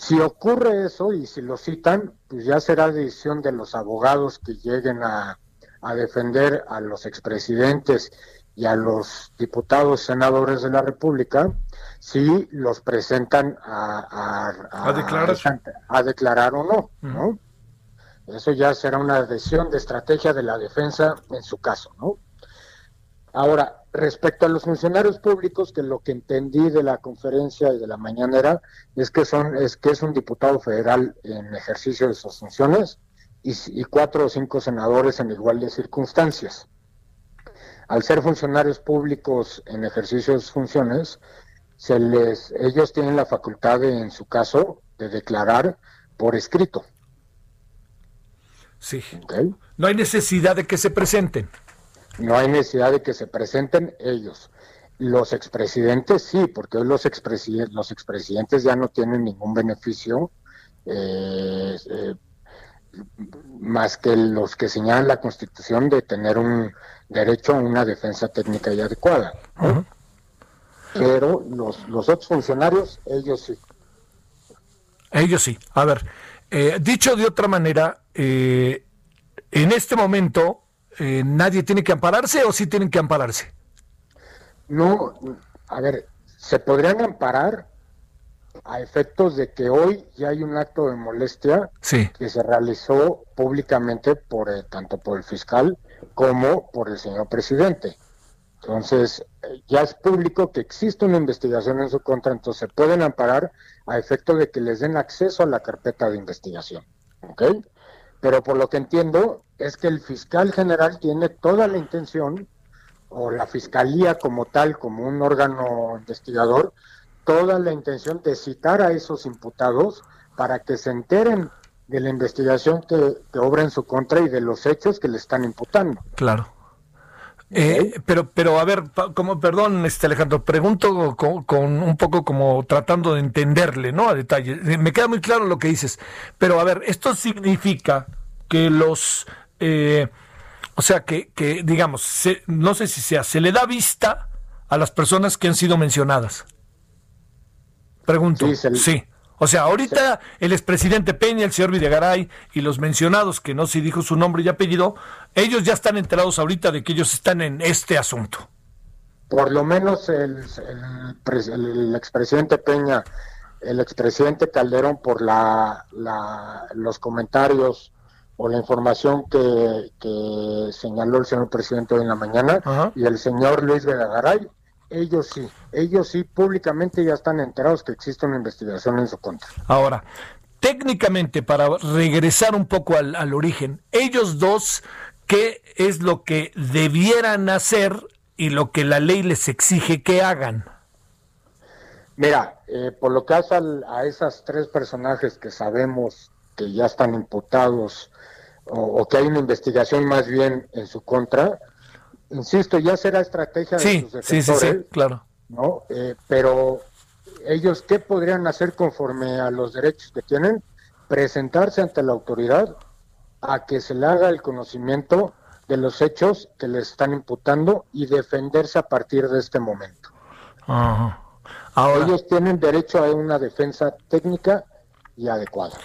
Si ocurre eso y si lo citan, pues ya será decisión de los abogados que lleguen a, defender a los expresidentes y a los diputados senadores de la República si los presentan a, a, declarar? a, declarar o no, ¿no? Eso ya será una decisión de estrategia de la defensa en su caso, ¿no? Ahora, respecto a los funcionarios públicos, que lo que entendí de la conferencia y de la mañanera es que son, es que es un diputado federal en ejercicio de sus funciones y, cuatro o cinco senadores en iguales circunstancias. Al ser funcionarios públicos en ejercicio de sus funciones, se les, ellos tienen la facultad, en su caso, de declarar por escrito. Sí. No hay necesidad de que se presenten. No hay necesidad de que se presenten ellos. Los expresidentes sí, porque hoy los expresidentes, los expresidentes ya no tienen ningún beneficio eh, eh, más que los que señalan la Constitución de tener un derecho a una defensa técnica y adecuada. Pero los, los otros funcionarios, ellos sí. Ellos sí. A ver, eh, dicho de otra manera, eh, en este momento, eh, ¿nadie tiene que ampararse o sí tienen que ampararse? No, a ver, se podrían amparar a efectos de que hoy ya hay un acto de molestia que se realizó públicamente por tanto por el fiscal como por el señor presidente. Entonces, ya es público que existe una investigación en su contra, entonces se pueden amparar a efecto de que les den acceso a la carpeta de investigación. ¿Ok? Pero por lo que entiendo es que el fiscal general tiene toda la intención, o la fiscalía como tal, como un órgano investigador, toda la intención de citar a esos imputados para que se enteren de la investigación que, que obra en su contra y de los hechos que le están imputando. Claro. Eh, pero, pero a ver, como, perdón, este Alejandro, pregunto con, un poco como tratando de entenderle, ¿no? A detalle. Eh, me queda muy claro lo que dices, pero a ver, esto significa que los, eh, o sea, que, que digamos, no sé si sea, se le da vista a las personas que han sido mencionadas. Pregunto. sí. O sea, ahorita el expresidente Peña, el señor Videgaray y los mencionados, que no se dijo su nombre y apellido, ellos ya están enterados ahorita de que ellos están en este asunto. Por lo menos el, el, expresidente Peña, el expresidente Calderón, por la, los comentarios o la información que, señaló el señor presidente hoy en la mañana, y el señor Luis Videgaray, ellos sí, ellos sí públicamente ya están enterados que existe una investigación en su contra. Ahora, técnicamente, para regresar un poco al, origen, ellos dos, ¿qué es lo que debieran hacer y lo que la ley les exige que hagan? Mira, eh, por lo que hace a esas tres personajes que sabemos que ya están imputados o, que hay una investigación más bien en su contra, insisto, ya será estrategia de sus defensores, sí, sí, claro. ¿no? Eh, pero ellos, ¿qué podrían hacer conforme a los derechos que tienen? Presentarse ante la autoridad a que se le haga el conocimiento de los hechos que les están imputando y defenderse a partir de este momento. ellos tienen derecho a una defensa técnica y adecuada.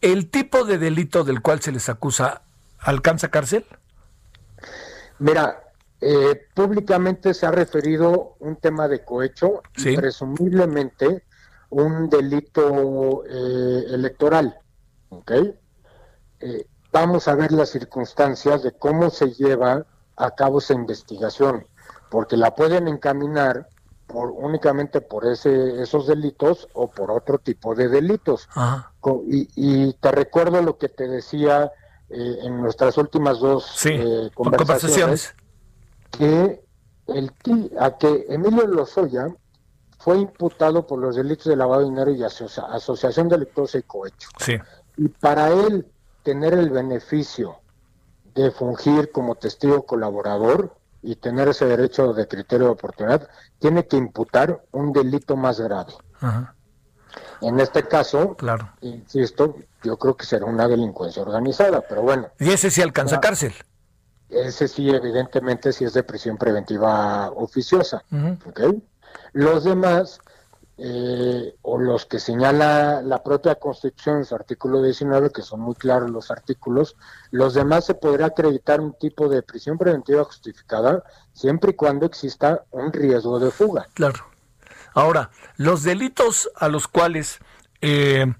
¿El tipo de delito del cual se les acusa alcanza cárcel? Mira, eh, públicamente se ha referido un tema de cohecho y presumiblemente un delito eh, electoral. Eh, vamos a ver las circunstancias de cómo se lleva a cabo esa investigación, porque la pueden encaminar por, únicamente por ese, esos delitos o por otro tipo de delitos. Y, te recuerdo lo que te decía en nuestras últimas dos conversaciones que el a que Emilio Lozoya fue imputado por los delitos de lavado de dinero y asociación delictuosa y cohecho. Sí. Y para él tener el beneficio de fungir como testigo colaborador y tener ese derecho de criterio de oportunidad, tiene que imputar un delito más grave. En este caso, claro. insisto, yo creo que será una delincuencia organizada, pero bueno. ¿Y ese sí alcanza cárcel? Ese sí, evidentemente, sí es de prisión preventiva oficiosa. Los demás, eh, o los que señala la propia Constitución en su artículo 19, que son muy claros los artículos, los demás se podrá acreditar un tipo de prisión preventiva justificada siempre y cuando exista un riesgo de fuga. Claro. Ahora, los delitos a los cuales eh,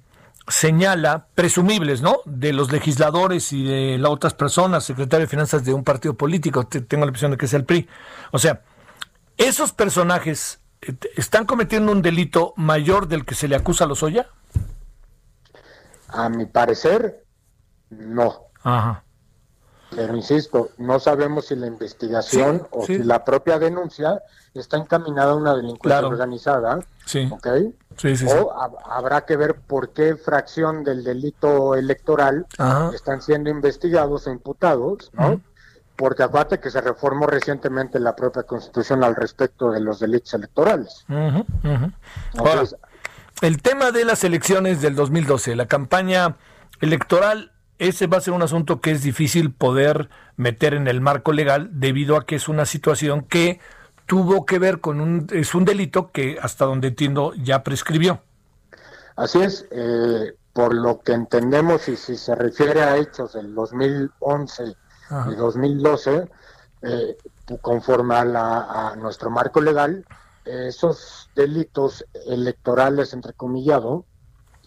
señala, presumibles, ¿no? De los legisladores y de las otras personas, secretario de finanzas de un partido político, tengo la impresión de que es el PRI. O sea, esos personajes eh, están cometiendo un delito mayor del que se le acusa a los. A mi parecer, no. Ajá. Pero insisto, no sabemos si la investigación o si la propia denuncia está encaminada a una delincuencia organizada. Sí. ¿Ok? o habrá que ver por qué fracción del delito electoral están siendo investigados e imputados, ¿no? Porque acuérdate que se reformó recientemente la propia Constitución al respecto de los delitos electorales. el tema de las elecciones del 2012, la campaña electoral ese va a ser un asunto que es difícil poder meter en el marco legal debido a que es una situación que tuvo que ver con un, es un delito que hasta donde entiendo ya prescribió. Así es, eh, por lo que entendemos y si se refiere a hechos del 2011 y 2012, eh, conforme a, a, nuestro marco legal, esos delitos electorales, entrecomillado,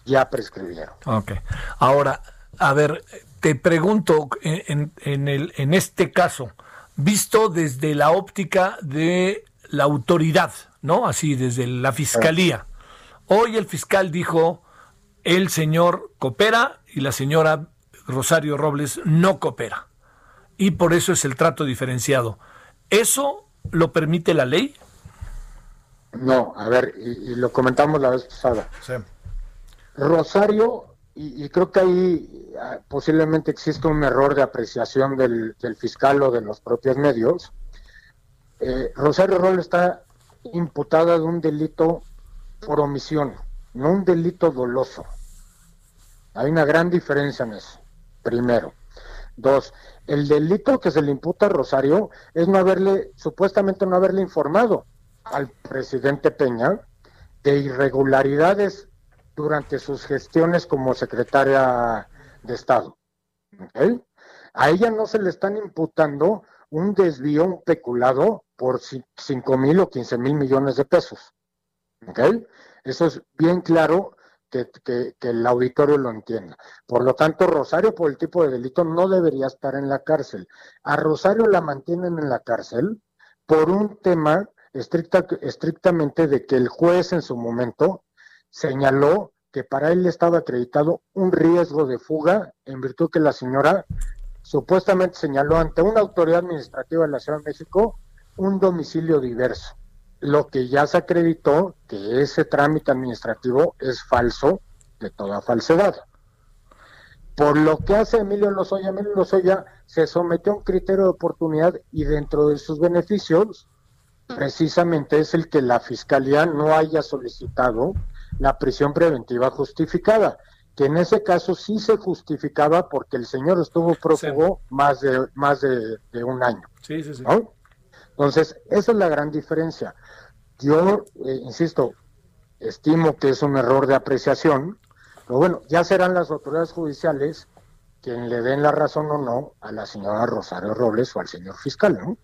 ya prescribieron. Ok. Ahora, a ver, te pregunto en, en, el, en este caso, visto desde la óptica de la autoridad, ¿no? Así, desde la fiscalía. Hoy el fiscal dijo, el señor coopera y la señora Rosario Robles no coopera. Y por eso es el trato diferenciado. ¿Eso lo permite la ley? No, a ver, y, lo comentamos la vez pasada. Sí. Rosario, y, creo que ahí ah, posiblemente existe un error de apreciación del, fiscal o de los propios medios. Eh, Rosario Roll está imputada de un delito por omisión, no un delito doloso. Hay una gran diferencia en eso, primero. Dos, el delito que se le imputa a Rosario es no haberle, supuestamente no haberle informado al presidente Peña de irregularidades durante sus gestiones como secretaria de Estado. A ella no se le están imputando un desvío, un peculado por 5 mil o 15 mil millones de pesos. Eso es bien claro que, que, el auditorio lo entienda. Por lo tanto, Rosario, por el tipo de delito, no debería estar en la cárcel. A Rosario la mantienen en la cárcel por un tema estricta, estrictamente de que el juez en su momento señaló que para él estaba acreditado un riesgo de fuga en virtud que la señora supuestamente señaló ante una autoridad administrativa de la Ciudad de México un domicilio diverso, lo que ya se acreditó que ese trámite administrativo es falso de toda falsedad. Por lo que hace Emilio Lozoya, Emilio Lozoya se sometió a un criterio de oportunidad y dentro de sus beneficios precisamente es el que la Fiscalía no haya solicitado la prisión preventiva justificada, que en ese caso sí se justificaba porque el señor estuvo prófugo más de más de, un año. Sí, sí, sí. Entonces, esa es la gran diferencia. Yo, eh, insisto, estimo que es un error de apreciación, pero bueno, ya serán las autoridades judiciales quien le den la razón o no a la señora Rosario Robles o al señor fiscal, ¿no?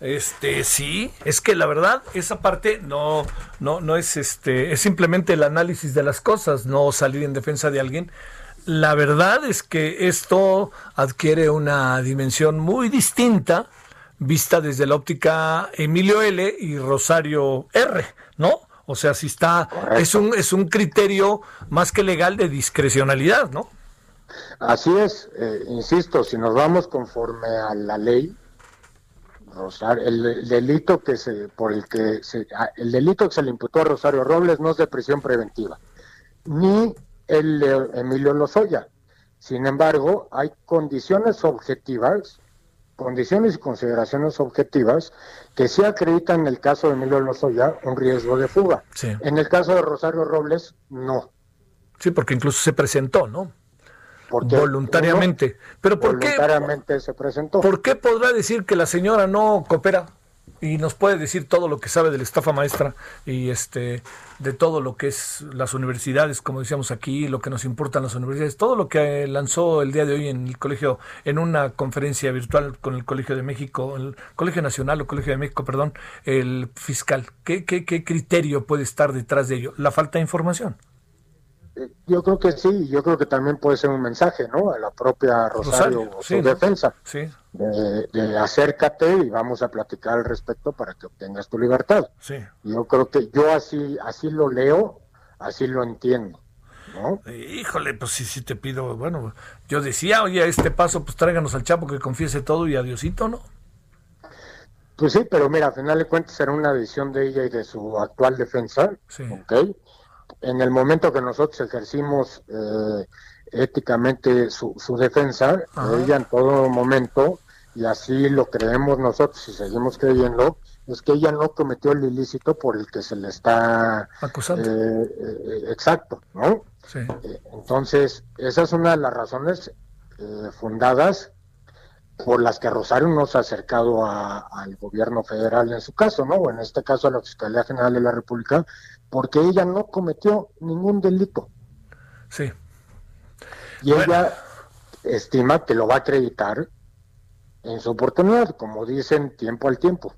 Este, sí, es que la verdad, esa parte no, no, no es este, es simplemente el análisis de las cosas, no salir en defensa de alguien. La verdad es que esto adquiere una dimensión muy distinta vista desde la óptica Emilio L y Rosario R, ¿no? O sea, si está, es un, es un criterio más que legal de discrecionalidad, ¿no? Así es, eh, insisto, si nos vamos conforme a la ley, Rosario, el, delito que se, por el que se, ah, el delito que se le imputó a Rosario Robles no es de prisión preventiva, ni el de Emilio Lozoya. Sin embargo, hay condiciones objetivas, condiciones y consideraciones objetivas que sí acreditan en el caso de Emilio Lozoya un riesgo de fuga. En el caso de Rosario Robles, no. Sí, porque incluso se presentó, ¿no? Voluntariamente. Pero ¿por voluntariamente se presentó. ¿Por qué podrá decir que la señora no coopera? Y nos puede decir todo lo que sabe de la estafa maestra y este de todo lo que es las universidades, como decíamos aquí, lo que nos importan las universidades, todo lo que lanzó el día de hoy en el colegio, en una conferencia virtual con el Colegio de México, el Colegio Nacional o Colegio de México, perdón, el fiscal. ¿Qué, qué, qué criterio puede estar detrás de ello? La falta de información. Yo creo que sí, yo creo que también puede ser un mensaje, ¿no? A la propia Rosario, su defensa. Sí. De, acércate y vamos a platicar al respecto para que obtengas tu libertad. Sí. Yo creo que yo así, así lo leo, así lo entiendo. ¿no? Híjole, pues sí, sí te pido, bueno, yo decía, oye, a este paso, pues tráiganos al Chapo que confiese todo y adiosito, ¿no? Pues sí, pero mira, al final de cuentas será una decisión de ella y de su actual defensa, sí. ¿ok? En el momento que nosotros ejercimos eh, éticamente su, defensa, ella en todo momento, y así lo creemos nosotros y seguimos creyendo, es que ella no cometió el ilícito por el que se le está acusando. Eh, eh, exacto, ¿no? Sí. entonces, esa es una de las razones eh, fundadas por las que Rosario no se ha acercado al gobierno federal en su caso, ¿no? O en este caso a la Fiscalía General de la República, porque ella no cometió ningún delito. Sí. Y ella estima que lo va a acreditar en su oportunidad, como dicen, tiempo al tiempo.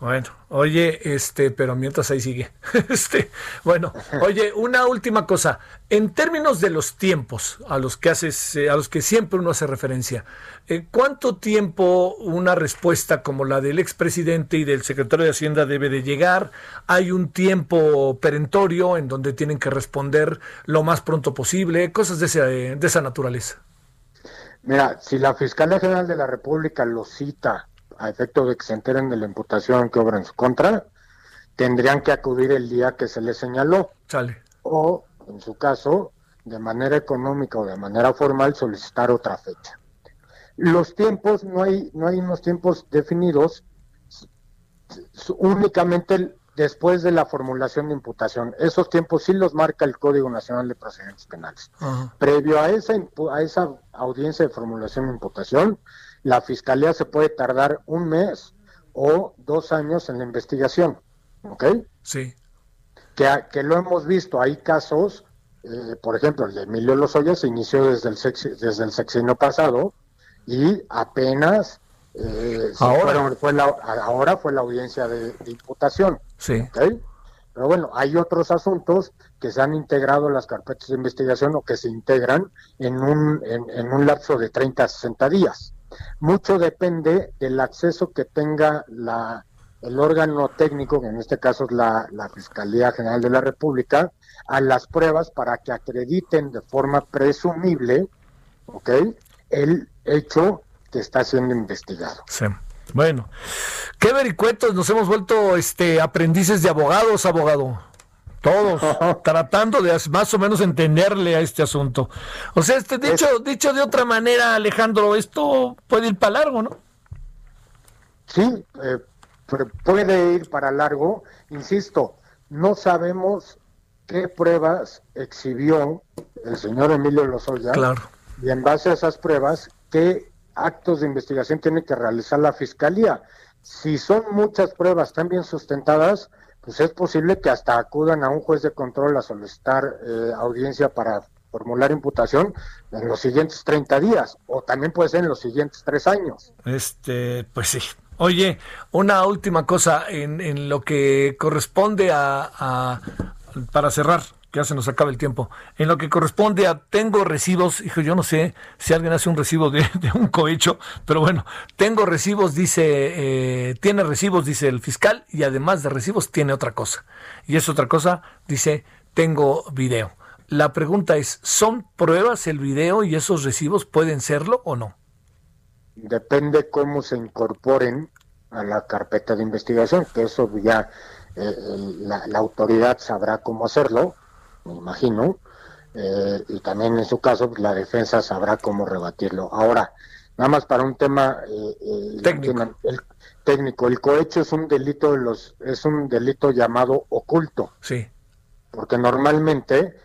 Bueno, oye, este, pero mientras ahí sigue. Este, bueno, oye, una última cosa. En términos de los tiempos a los que haces, eh, a los que siempre uno hace referencia, eh, ¿cuánto tiempo una respuesta como la del expresidente y del secretario de Hacienda debe de llegar? ¿Hay un tiempo perentorio en donde tienen que responder lo más pronto posible? Cosas de, esa, de esa naturaleza. Mira, si la Fiscalía General de la República lo cita a efecto de que se enteren de la imputación que obra en su contra, tendrían que acudir el día que se les señaló. O, en su caso, de manera económica o de manera formal, solicitar otra fecha. Los tiempos, no hay, no hay unos tiempos definidos, únicamente después de la formulación de imputación. Esos tiempos sí los marca el Código Nacional de Procedimientos Penales. Previo a esa, a esa audiencia de formulación de imputación, la fiscalía se puede tardar un mes o dos años en la investigación. ¿Ok? Sí. Que, que lo hemos visto. Hay casos, eh, por ejemplo, el de Emilio Lozoya se inició desde el, desde el sexenio pasado y apenas eh, ahora. fue la, ahora fue la audiencia de, imputación. Sí. ¿okay? Pero bueno, hay otros asuntos que se han integrado en las carpetas de investigación o que se integran en un, en, en un lapso de 30 a 60 días. Mucho depende del acceso que tenga la, el órgano técnico, que en este caso es la, Fiscalía General de la República, a las pruebas para que acrediten de forma presumible, ¿ok? El hecho que está siendo investigado. Sí. Bueno, qué vericuetos, nos hemos vuelto este aprendices de abogados, abogado. Todos, tratando de más o menos entenderle a este asunto. O sea, este, dicho, dicho de otra manera, Alejandro, esto puede ir para largo, ¿no? Sí, eh, puede ir para largo. Insisto, no sabemos qué pruebas exhibió el señor Emilio Lozoya. Claro. Y en base a esas pruebas, qué actos de investigación tiene que realizar la fiscalía. Si son muchas pruebas tan bien sustentadas, pues es posible que hasta acudan a un juez de control a solicitar eh, audiencia para formular imputación en los siguientes 30 días o también puede ser en los siguientes tres años. Este, pues sí. Oye, una última cosa en, lo que corresponde a para cerrar ya se nos acaba el tiempo. En lo que corresponde a tengo recibos, hijo, yo no sé si alguien hace un recibo de, un cohecho, pero bueno, tengo recibos, dice, eh, tiene recibos, dice el fiscal, y además de recibos tiene otra cosa. Y es otra cosa, dice, tengo video. La pregunta es, ¿son pruebas el video y esos recibos pueden serlo o no? Depende cómo se incorporen a la carpeta de investigación, que eso ya eh, la autoridad sabrá cómo hacerlo me imagino, eh, y también en su caso pues, la defensa sabrá cómo rebatirlo. Ahora, nada más para un tema eh, eh, técnico. El, técnico, el cohecho es un delito de los, es un delito llamado oculto. Sí. Porque normalmente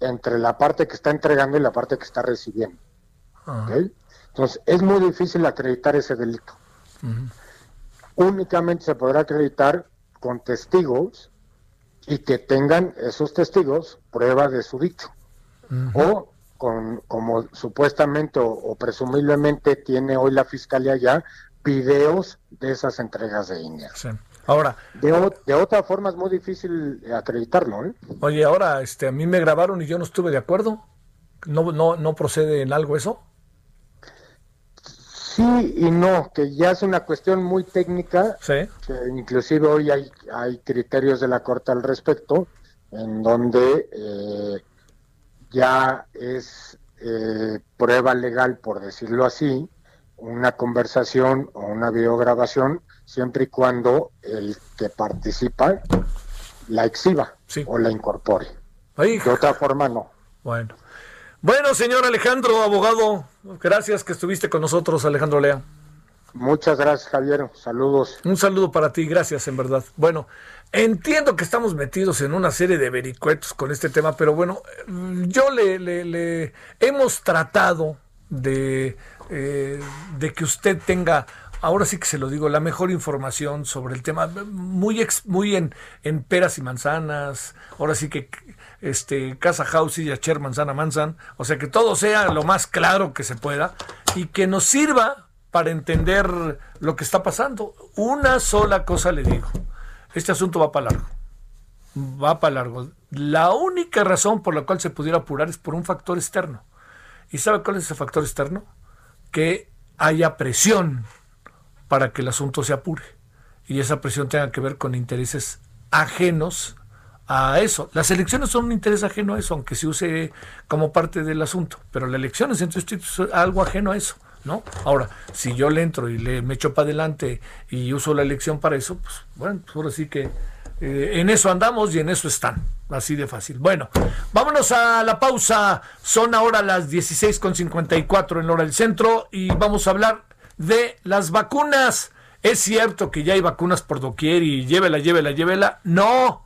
entre la parte que está entregando y la parte que está recibiendo. Ah. Entonces, es muy difícil acreditar ese delito. Únicamente se podrá acreditar con testigos y que tengan esos testigos prueba de su dicho. O con, como supuestamente o, presumiblemente tiene hoy la fiscalía ya, videos de esas entregas de dinero. Ahora, de, de, otra forma es muy difícil acreditarlo. ¿eh? Oye, ahora este, a mí me grabaron y yo no estuve de acuerdo. ¿No, no, no procede en algo eso? Sí y no, que ya es una cuestión muy técnica, que inclusive hoy hay, hay criterios de la Corte al respecto, en donde eh, ya es eh, prueba legal, por decirlo así, una conversación o una videograbación, siempre y cuando el que participa la exhiba o la incorpore. De otra forma, no. Bueno. Bueno, señor Alejandro, abogado, gracias que estuviste con nosotros, Alejandro Lea. Muchas gracias, Javier. Saludos. Un saludo para ti, gracias, en verdad. Bueno, entiendo que estamos metidos en una serie de vericuetos con este tema, pero bueno, yo le, le, hemos tratado de, eh, de que usted tenga ahora sí que se lo digo, la mejor información sobre el tema, muy muy en, en peras y manzanas, ahora sí que este Casa House y Acher Manzana Manzan, o sea que todo sea lo más claro que se pueda y que nos sirva para entender lo que está pasando. Una sola cosa le digo, este asunto va para largo, va para largo. La única razón por la cual se pudiera apurar es por un factor externo. ¿Y sabe cuál es ese factor externo? Que haya presión para que el asunto se apure y esa presión tenga que ver con intereses ajenos a eso. Las elecciones son un interés ajeno a eso, aunque se use como parte del asunto, pero la elección es algo ajeno a eso. ¿No? Ahora, si yo le entro y le me echo para adelante y uso la elección para eso, pues bueno, pues ahora sí que eh, en eso andamos y en eso están. Así de fácil. Bueno, vámonos a la pausa. Son ahora las 16.54 en hora del centro y vamos a hablar de las vacunas. Es cierto que ya hay vacunas por doquier y llévela, llévela, llévela. No,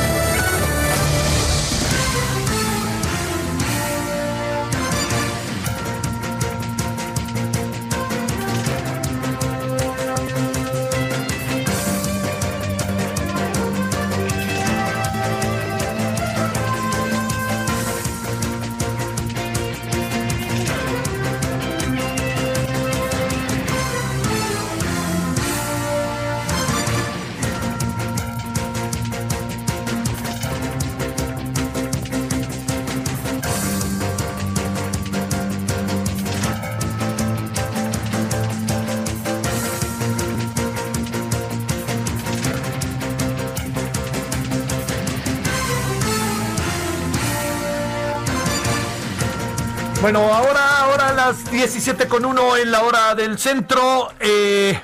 17 con uno en la hora del centro. Eh,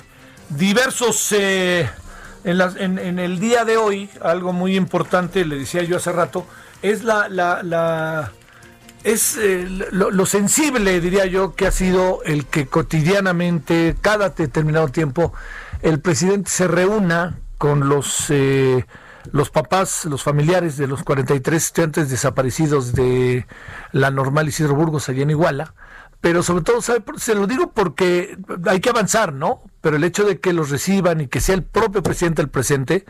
diversos eh, en, el día de hoy, algo muy importante, le decía yo hace rato, es la, la, es eh, lo, sensible, diría yo, que ha sido el que cotidianamente, cada determinado tiempo, el presidente se reúna con los los papás, los familiares de los 43 estudiantes desaparecidos de la normal Isidro Burgos allá en Iguala, pero sobre todo, se lo digo porque hay que avanzar, ¿no? Pero el hecho de que los reciban y que sea el propio presidente el presente,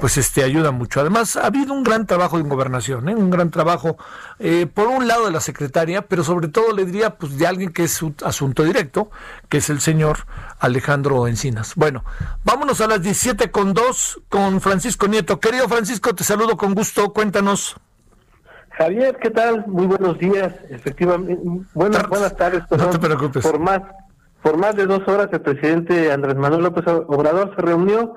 pues este ayuda mucho. Además, ha habido un gran trabajo en gobernación, ¿eh? un gran trabajo, eh, por un lado de la secretaria, pero sobre todo le diría, pues de alguien que es su asunto directo, que es el señor Alejandro Encinas. Bueno, vámonos a las 17 con 2 con Francisco Nieto. Querido Francisco, te saludo con gusto, cuéntanos. Javier, ¿qué tal? Muy buenos días. Efectivamente, buenas, buenas tardes. No te preocupes. Por más, por más de dos horas, el presidente Andrés Manuel López Obrador se reunió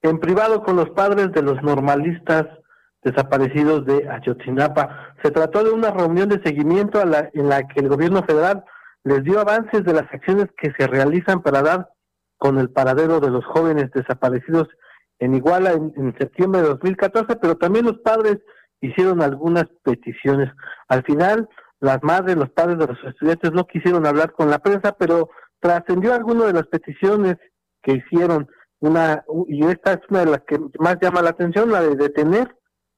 en privado con los padres de los normalistas desaparecidos de Ayotzinapa. Se trató de una reunión de seguimiento a la, en la que el gobierno federal les dio avances de las acciones que se realizan para dar con el paradero de los jóvenes desaparecidos en Iguala en, en septiembre de 2014, pero también los padres hicieron algunas peticiones. Al final, las madres, los padres de los estudiantes no quisieron hablar con la prensa, pero trascendió alguna de las peticiones que hicieron. Una, y esta es una de las que más llama la atención, la de detener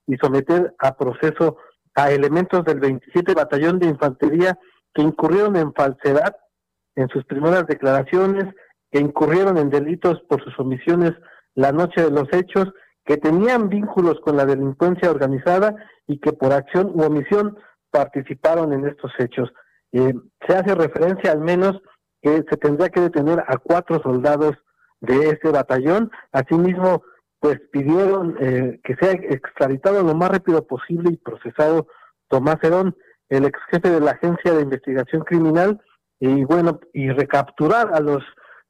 y someter a proceso a elementos del 27 Batallón de Infantería que incurrieron en falsedad en sus primeras declaraciones, que incurrieron en delitos por sus omisiones la noche de los hechos que tenían vínculos con la delincuencia organizada y que por acción u omisión participaron en estos hechos. Eh, se hace referencia al menos que se tendría que detener a cuatro soldados de este batallón. Asimismo, pues pidieron eh, que sea extraditado lo más rápido posible y procesado Tomás Herón, el ex jefe de la Agencia de Investigación Criminal, y bueno, y recapturar a los,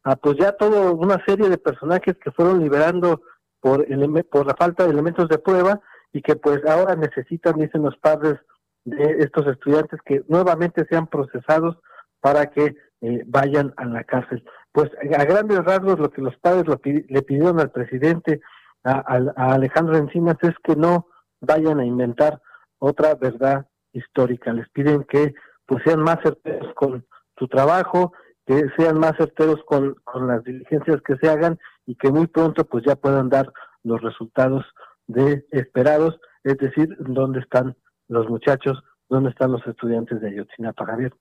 a pues ya toda una serie de personajes que fueron liberando por, por la falta de elementos de prueba y que pues ahora necesitan, dicen los padres de estos estudiantes, que nuevamente sean procesados para que eh, vayan a la cárcel. Pues a grandes rasgos lo que los padres le pidieron al presidente, a, Alejandro Encinas, es que no vayan a inventar otra verdad histórica. Les piden que pues sean más certeros con su trabajo, que sean más certeros con las diligencias que se hagan y que muy pronto pues ya puedan dar los resultados de esperados, es decir, dónde están los muchachos, dónde están los estudiantes de Ayotzinapa, Javier.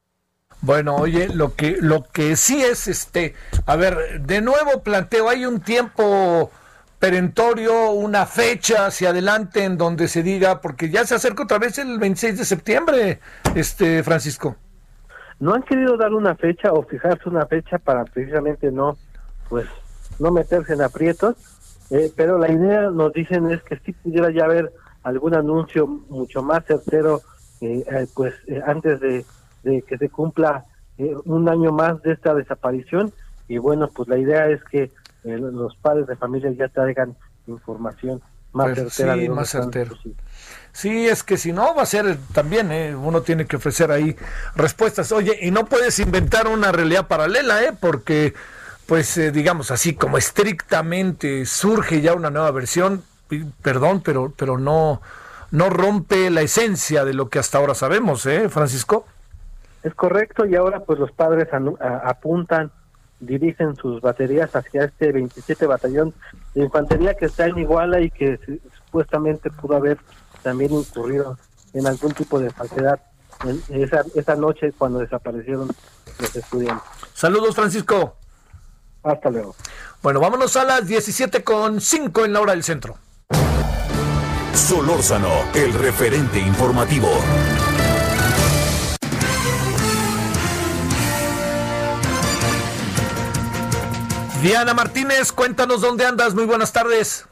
Bueno, oye, lo que lo que sí es este, a ver, de nuevo planteo, hay un tiempo perentorio, una fecha hacia adelante en donde se diga, porque ya se acerca otra vez el 26 de septiembre, este Francisco. No han querido dar una fecha o fijarse una fecha para precisamente no, pues, no meterse en aprietos, eh, pero la idea nos dicen es que si pudiera ya haber algún anuncio mucho más certero, eh, eh, pues, antes de de que se cumpla eh, un año más de esta desaparición y bueno, pues la idea es que eh, los padres de familia ya traigan información más pues certera. Sí, más certera. Sí, es que si no va a ser también, eh, uno tiene que ofrecer ahí respuestas. Oye, y no puedes inventar una realidad paralela, ¿eh? Porque, pues, digamos así, como estrictamente surge ya una nueva versión, perdón, pero, pero no, no rompe la esencia de lo que hasta ahora sabemos, ¿eh, Francisco? Es correcto, y ahora pues los padres apuntan, dirigen sus baterías hacia este 27 batallón de infantería que está en Iguala y que supuestamente pudo haber también incurrido en algún tipo de falsedad en esa, esa noche cuando desaparecieron los estudiantes. Saludos, Francisco. Hasta luego. Bueno, vámonos a las 17 con 5 en la hora del centro. Solórzano, el referente informativo. Diana Martínez, cuéntanos dónde andas. Muy buenas tardes.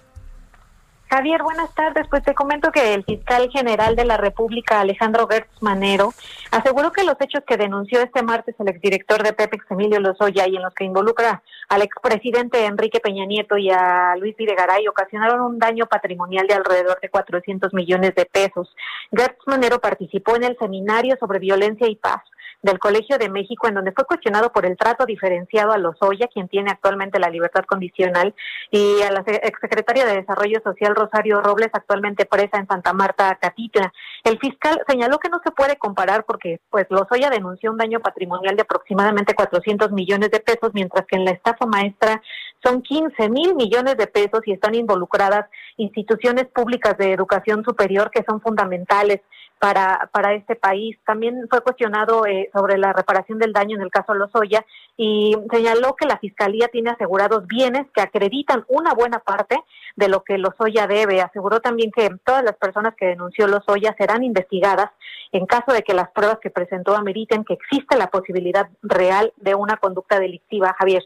Javier, buenas tardes. Pues te comento que el fiscal general de la República, Alejandro Gertz Manero, aseguró que los hechos que denunció este martes el exdirector de Pepex, Emilio Lozoya, y en los que involucra al expresidente Enrique Peña Nieto y a Luis Videgaray, ocasionaron un daño patrimonial de alrededor de 400 millones de pesos. Gertz Manero participó en el seminario sobre violencia y paz del Colegio de México, en donde fue cuestionado por el trato diferenciado a Lozoya, quien tiene actualmente la libertad condicional, y a la exsecretaria de Desarrollo Social, Rosario Robles, actualmente presa en Santa Marta, Catitla. El fiscal señaló que no se puede comparar porque pues Lozoya denunció un daño patrimonial de aproximadamente 400 millones de pesos, mientras que en la estafa maestra son 15 mil millones de pesos y están involucradas instituciones públicas de educación superior que son fundamentales para, para este país. También fue cuestionado eh, sobre la reparación del daño en el caso Lozoya y señaló que la Fiscalía tiene asegurados bienes que acreditan una buena parte de lo que Lozoya debe. Aseguró también que todas las personas que denunció Lozoya serán investigadas en caso de que las pruebas que presentó ameriten que existe la posibilidad real de una conducta delictiva. Javier.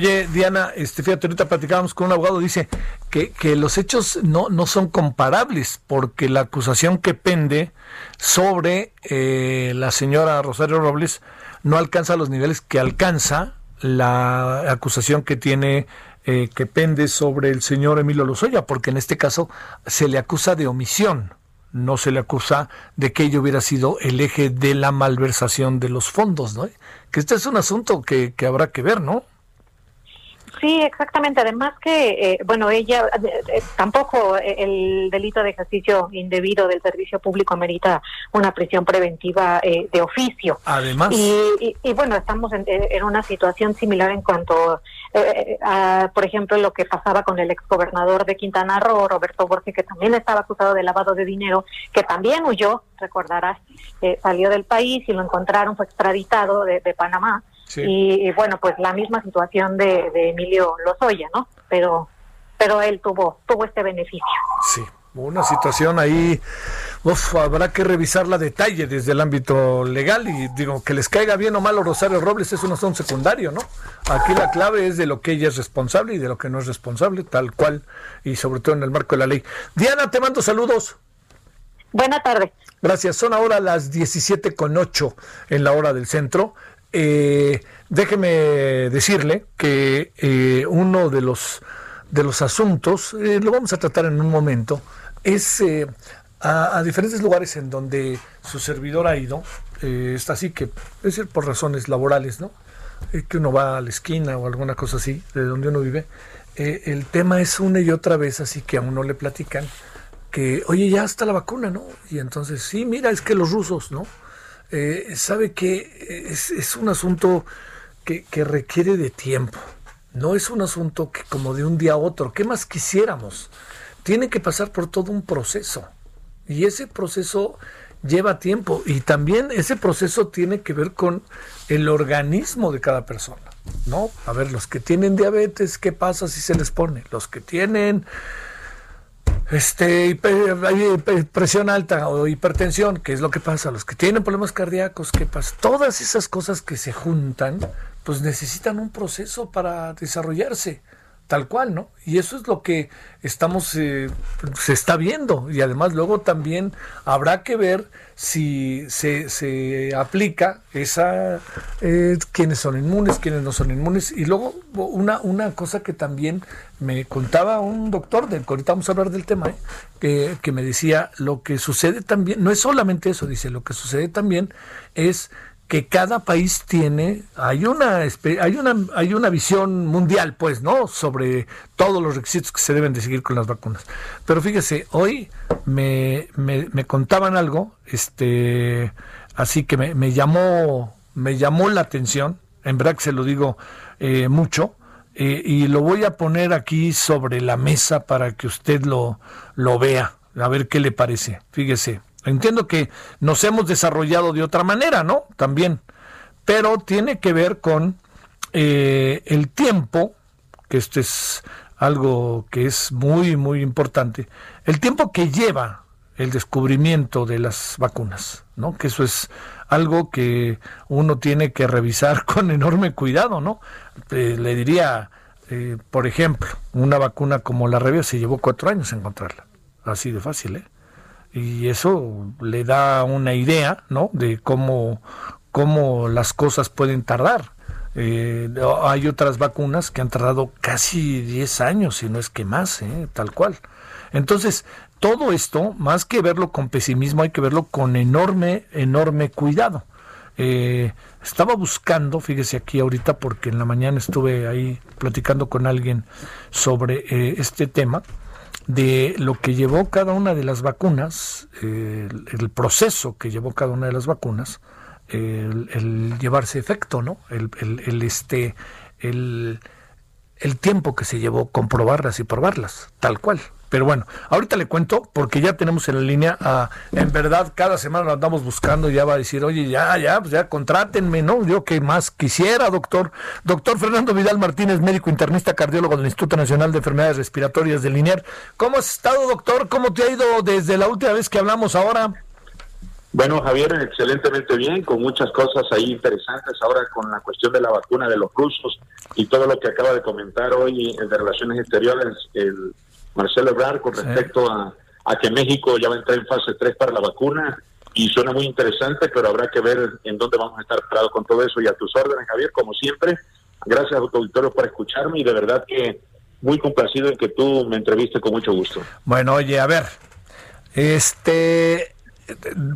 Oye, Diana, este, fíjate, ahorita platicábamos con un abogado, dice que, los hechos no, no son comparables, porque la acusación que pende sobre eh, la señora Rosario Robles no alcanza los niveles que alcanza la acusación que tiene eh, que pende sobre el señor Emilio Lozoya, porque en este caso se le acusa de omisión, no se le acusa de que ello hubiera sido el eje de la malversación de los fondos, ¿no? Que este es un asunto que, que habrá que ver, ¿no? Sí, exactamente. Además que, eh, bueno, ella eh, eh, tampoco el delito de ejercicio indebido del servicio público amerita una prisión preventiva de oficio. Además. Y, bueno, estamos en, una situación similar en cuanto a, por ejemplo, lo que pasaba con el exgobernador de Quintana Roo, Roberto Borges, que también estaba acusado de lavado de dinero, que también huyó, recordarás, salió del país y lo encontraron, fue extraditado de Panamá y, bueno, pues la misma situación de, Emilio Lozoya, ¿no? Pero, pero él tuvo, tuvo este beneficio. Sí, una situación ahí, uf, habrá que revisarla a detalle desde el ámbito legal y digo, que les caiga bien o mal a Rosario Robles es un secundario, ¿no? Aquí la clave es de lo que ella es responsable y de lo que no es responsable, tal cual, y sobre todo en el marco de la ley. Diana, te mando saludos. Buena tarde. Gracias. Son ahora las 17 con 8 en la hora del centro. Eh, déjeme decirle que eh, uno de los, de los asuntos, eh, lo vamos a tratar en un momento, es a, diferentes lugares en donde su servidor ha ido, eh, está así que, es decir, por razones laborales, ¿no? Eh, que uno va a la esquina o alguna cosa así, de donde uno vive, eh, el tema es una y otra vez así que a uno le platican que, oye, ya está la vacuna, ¿no? Y entonces, sí, mira, es que los rusos, ¿no? Sabe que es, es un asunto que, que requiere de tiempo, no es un asunto que como de un día a otro, ¿qué más quisiéramos? Tiene que pasar por todo un proceso. Y ese proceso lleva tiempo y también ese proceso tiene que ver con el organismo de cada persona, ¿no? A ver, los que tienen diabetes, ¿qué pasa si se les pone? Los que tienen este presión alta o hipertensión, ¿qué es lo que pasa? Los que tienen problemas cardíacos, ¿qué pasa? Todas esas cosas que se juntan, pues necesitan un proceso para desarrollarse tal cual, ¿no? Y eso es lo que estamos, eh, se está viendo. Y además luego también habrá que ver si se, se aplica esa, eh, quiénes son inmunes, quiénes no son inmunes. Y luego una, una cosa que también me contaba un doctor, del ahorita vamos a hablar del tema, ¿eh? que, que me decía, lo que sucede también, no es solamente eso, dice, lo que sucede también es que cada país tiene, hay una, hay una, hay una visión mundial, pues, ¿no? Sobre todos los requisitos que se deben de seguir con las vacunas. Pero fíjese, hoy me, me, contaban algo, este, así que me, me, llamó, me llamó la atención, en verdad que se lo digo eh, mucho, eh, y lo voy a poner aquí sobre la mesa para que usted lo, lo vea, a ver qué le parece. Fíjese. Entiendo que nos hemos desarrollado de otra manera, ¿no? También. Pero tiene que ver con eh, el tiempo, que esto es algo que es muy, muy importante, el tiempo que lleva el descubrimiento de las vacunas, ¿no? Que eso es algo que uno tiene que revisar con enorme cuidado, ¿no? Eh, le diría, eh, por ejemplo, una vacuna como la rabia se llevó cuatro años encontrarla, así de fácil, ¿eh? Y eso le da una idea ¿no? de cómo, cómo las cosas pueden tardar. Eh, hay otras vacunas que han tardado casi 10 años, si no es que más, ¿eh? tal cual. Entonces, todo esto, más que verlo con pesimismo, hay que verlo con enorme, enorme cuidado. Eh, estaba buscando, fíjese aquí ahorita, porque en la mañana estuve ahí platicando con alguien sobre este tema, de lo que llevó cada una de las vacunas, el, proceso que llevó cada una de las vacunas, el, llevarse efecto, ¿no? El, el, este, el, el tiempo que se llevó comprobarlas y probarlas, tal cual. Pero bueno, ahorita le cuento porque ya tenemos en la línea en verdad, cada semana lo andamos buscando, ya va a decir, oye, ya, ya, pues ya contrátenme, ¿no? Yo que más quisiera, doctor. Doctor Fernando Vidal Martínez, médico internista cardiólogo del Instituto Nacional de Enfermedades Respiratorias del Linier. ¿Cómo has estado, doctor? ¿Cómo te ha ido desde la última vez que hablamos ahora? Bueno, Javier, excelentemente bien, con muchas cosas ahí interesantes ahora con la cuestión de la vacuna de los rusos y todo lo que acaba de comentar hoy de Relaciones Exteriores el Marcelo Ebrard con respecto a, que México ya va a entrar en fase 3 para la vacuna y suena muy interesante, pero habrá que ver en dónde vamos a estar parados con todo eso y a tus órdenes, Javier, como siempre. Gracias, auditorio, por escucharme y de verdad que muy complacido en que tú me entrevistes con mucho gusto. Bueno, oye, a ver, este,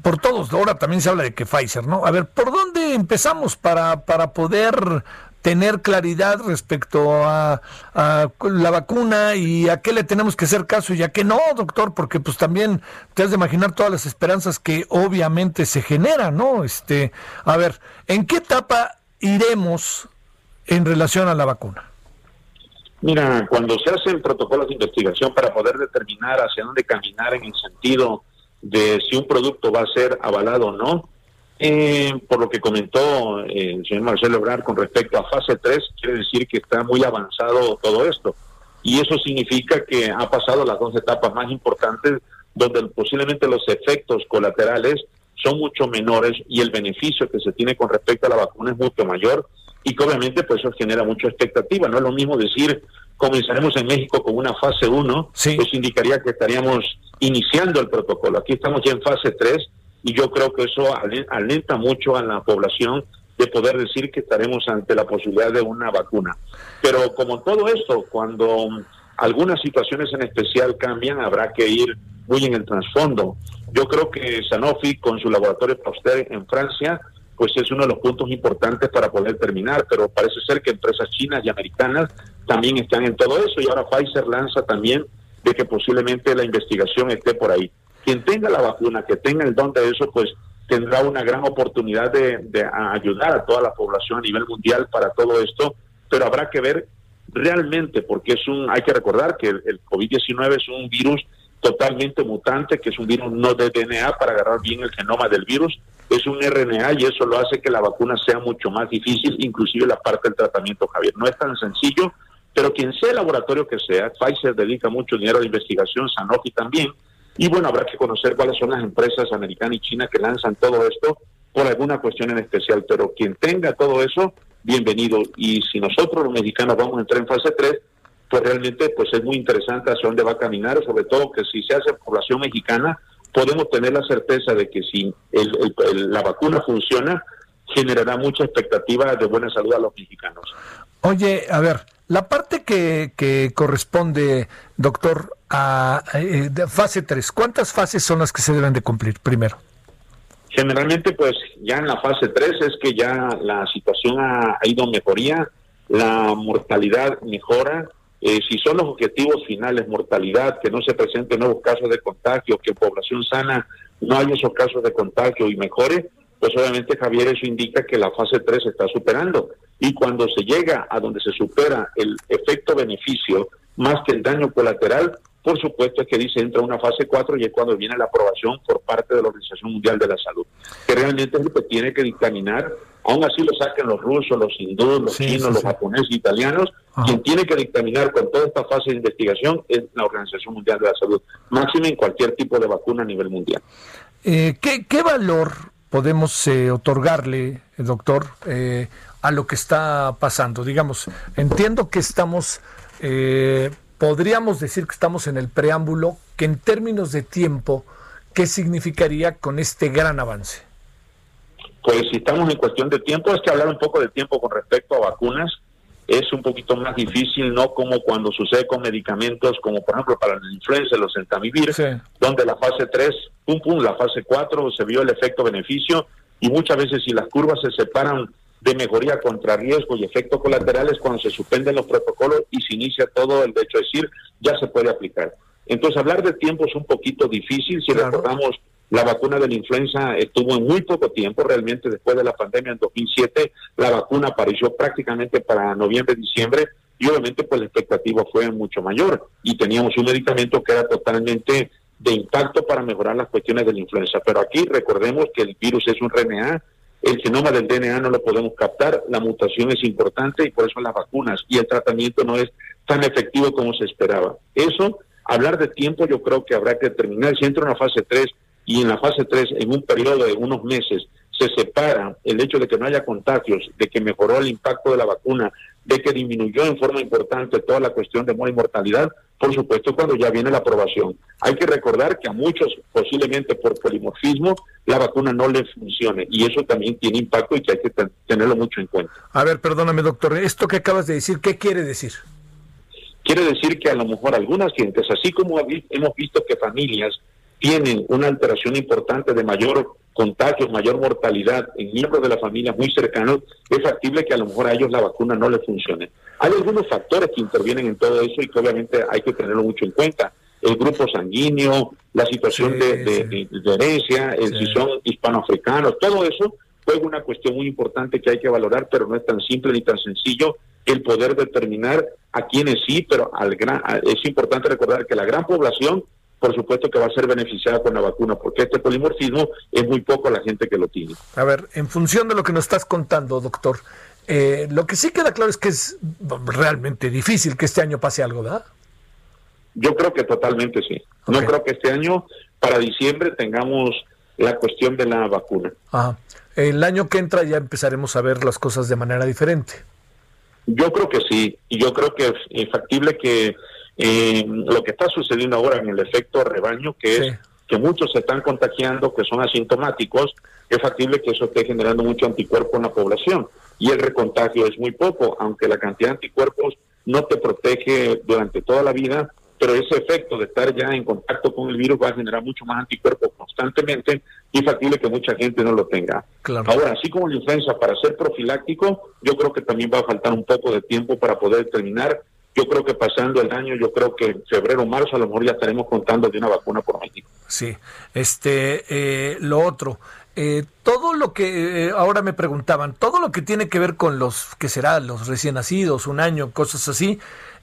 por todos, ahora también se habla de que Pfizer, ¿no? A ver, ¿por dónde empezamos para, para poder tener claridad respecto a, la vacuna y a qué le tenemos que hacer caso y a qué no, doctor, porque pues también te has de imaginar todas las esperanzas que obviamente se generan, ¿no? Este, a ver, ¿en qué etapa iremos en relación a la vacuna? Mira, cuando se hacen protocolos de investigación para poder determinar hacia dónde caminar en el sentido de si un producto va a ser avalado o no, eh, por lo que comentó eh, el señor Marcelo Ebrard con respecto a fase 3, quiere decir que está muy avanzado todo esto. Y eso significa que ha pasado las dos etapas más importantes, donde posiblemente los efectos colaterales son mucho menores y el beneficio que se tiene con respecto a la vacuna es mucho mayor y que obviamente pues eso genera mucha expectativa. No es lo mismo decir comenzaremos en México con una fase 1, sí. pues indicaría que estaríamos iniciando el protocolo. Aquí estamos ya en fase 3 y yo creo que eso alenta mucho a la población de poder decir que estaremos ante la posibilidad de una vacuna. Pero como todo esto, cuando algunas situaciones en especial cambian, habrá que ir muy en el trasfondo. Yo creo que Sanofi con su laboratorio Pasteur en Francia pues es uno de los puntos importantes para poder terminar, pero parece ser que empresas chinas y americanas también están en todo eso y ahora Pfizer lanza también de que posiblemente la investigación esté por ahí. Quien tenga la vacuna, que tenga el don de eso, pues tendrá una gran oportunidad de, ayudar a toda la población a nivel mundial para todo esto, pero habrá que ver realmente, porque es un, hay que recordar que el, el COVID-19 es un virus totalmente mutante, que es un virus no de DNA para agarrar bien el genoma del virus, es un RNA y eso lo hace que la vacuna sea mucho más difícil, inclusive la parte del tratamiento, Javier. No es tan sencillo, pero quien sea el laboratorio que sea, Pfizer dedica mucho dinero a la investigación, Sanofi también, y bueno, habrá que conocer cuáles son las empresas americanas y chinas que lanzan todo esto por alguna cuestión en especial, pero quien tenga todo eso, bienvenido. Y si nosotros los mexicanos vamos a entrar en fase 3, pues realmente pues es muy interesante hacia dónde va a caminar, sobre todo que si se hace población mexicana, podemos tener la certeza de que si la vacuna funciona, generará mucha expectativa de buena salud a los mexicanos. Oye, a ver, la parte que, que corresponde, doctor, a, eh, fase 3, ¿cuántas fases son las que se deben de cumplir primero? Generalmente, pues ya en la fase 3 es que ya la situación ha, ido mejoría, la mortalidad mejora, eh, si son los objetivos finales, mortalidad, que no se presenten nuevos casos de contagio, que población sana no haya esos casos de contagio y mejore, pues obviamente Javier eso indica que la fase 3 se está superando. Y cuando se llega a donde se supera el efecto beneficio más que el daño colateral, por supuesto es que dice entra una fase 4 y es cuando viene la aprobación por parte de la Organización Mundial de la Salud, que realmente es lo que tiene que dictaminar, aún así lo saquen los rusos, los hindúes, los chinos, los japoneses, italianos, quien tiene que dictaminar con toda esta fase de investigación es la Organización Mundial de la Salud, máxima en cualquier tipo de vacuna a nivel mundial. Eh, ¿qué, valor podemos eh, otorgarle, doctor, eh, a lo que está pasando? Digamos, entiendo que estamos podríamos decir que estamos en el preámbulo, que en términos de tiempo, ¿qué significaría con este gran avance? Pues si estamos en cuestión de tiempo, es que hablar un poco de tiempo con respecto a vacunas es un poquito más difícil, no como cuando sucede con medicamentos, como por ejemplo para la influenza, los entamivir, donde la fase 3, pum, pum, la fase 4 se vio el efecto beneficio y muchas veces si las curvas se separan de mejoría contra riesgo y efectos colaterales cuando se suspenden los protocolos y se inicia todo el derecho a decir, ya se puede aplicar. Entonces, hablar de tiempo es un poquito difícil. Si recordamos, la vacuna de la influenza estuvo en muy poco tiempo, realmente después de la pandemia en 2007, la vacuna apareció prácticamente para noviembre, diciembre, y obviamente pues la expectativa fue mucho mayor. Y teníamos un medicamento que era totalmente de impacto para mejorar las cuestiones de la influenza. Pero aquí recordemos que el virus es un RNA, el genoma del DNA no lo podemos captar, la mutación es importante y por eso las vacunas y el tratamiento no es tan efectivo como se esperaba. Eso, hablar de tiempo, yo creo que habrá que terminar. Si entra en la fase 3 y en la fase 3, en un periodo de unos meses, se separa el hecho de que no haya contagios, de que mejoró el impacto de la vacuna, de que disminuyó en forma importante toda la cuestión de mortalidad, por supuesto cuando ya viene la aprobación. Hay que recordar que a muchos, posiblemente por polimorfismo, la vacuna no le funcione y eso también tiene impacto y que hay que tenerlo mucho en cuenta. A ver, perdóname doctor, esto que acabas de decir, ¿qué quiere decir? Quiere decir que a lo mejor algunas gentes, así como hemos visto que familias tienen una alteración importante de mayor contagio, mayor mortalidad en miembros de la familia muy cercanos, es factible que a lo mejor a ellos la vacuna no les funcione. Hay algunos factores que intervienen en todo eso y que obviamente hay que tenerlo mucho en cuenta. El grupo sanguíneo, la situación de, herencia, el si son hispanoafricanos, todo eso fue una cuestión muy importante que hay que valorar, pero no es tan simple ni tan sencillo el poder determinar a quienes sí, pero al gran, es importante recordar que la gran población por supuesto que va a ser beneficiada con la vacuna, porque este polimorfismo es muy poco la gente que lo tiene. A ver, en función de lo que nos estás contando, doctor, eh, lo que sí queda claro es que es realmente difícil que este año pase algo, ¿verdad? Yo creo que totalmente sí. No creo que este año, para diciembre, tengamos la cuestión de la vacuna. Ajá. El año que entra ya empezaremos a ver las cosas de manera diferente. Yo creo que sí, y yo creo que es factible que eh, lo que está sucediendo ahora en el efecto rebaño, que es que muchos se están contagiando, que son asintomáticos, es factible que eso esté generando mucho anticuerpo en la población y el recontagio es muy poco, aunque la cantidad de anticuerpos no te protege durante toda la vida, pero ese efecto de estar ya en contacto con el virus va a generar mucho más anticuerpos constantemente y es factible que mucha gente no lo tenga. Ahora, así como la influenza para ser profiláctico, yo creo que también va a faltar un poco de tiempo para poder terminar. Yo creo que pasando el año, yo creo que en febrero marzo a lo mejor ya estaremos contando de una vacuna por México. Sí, este, eh, lo otro, eh, todo lo que eh, ahora me preguntaban, todo lo que tiene que ver con los que será los recién nacidos, un año, cosas así,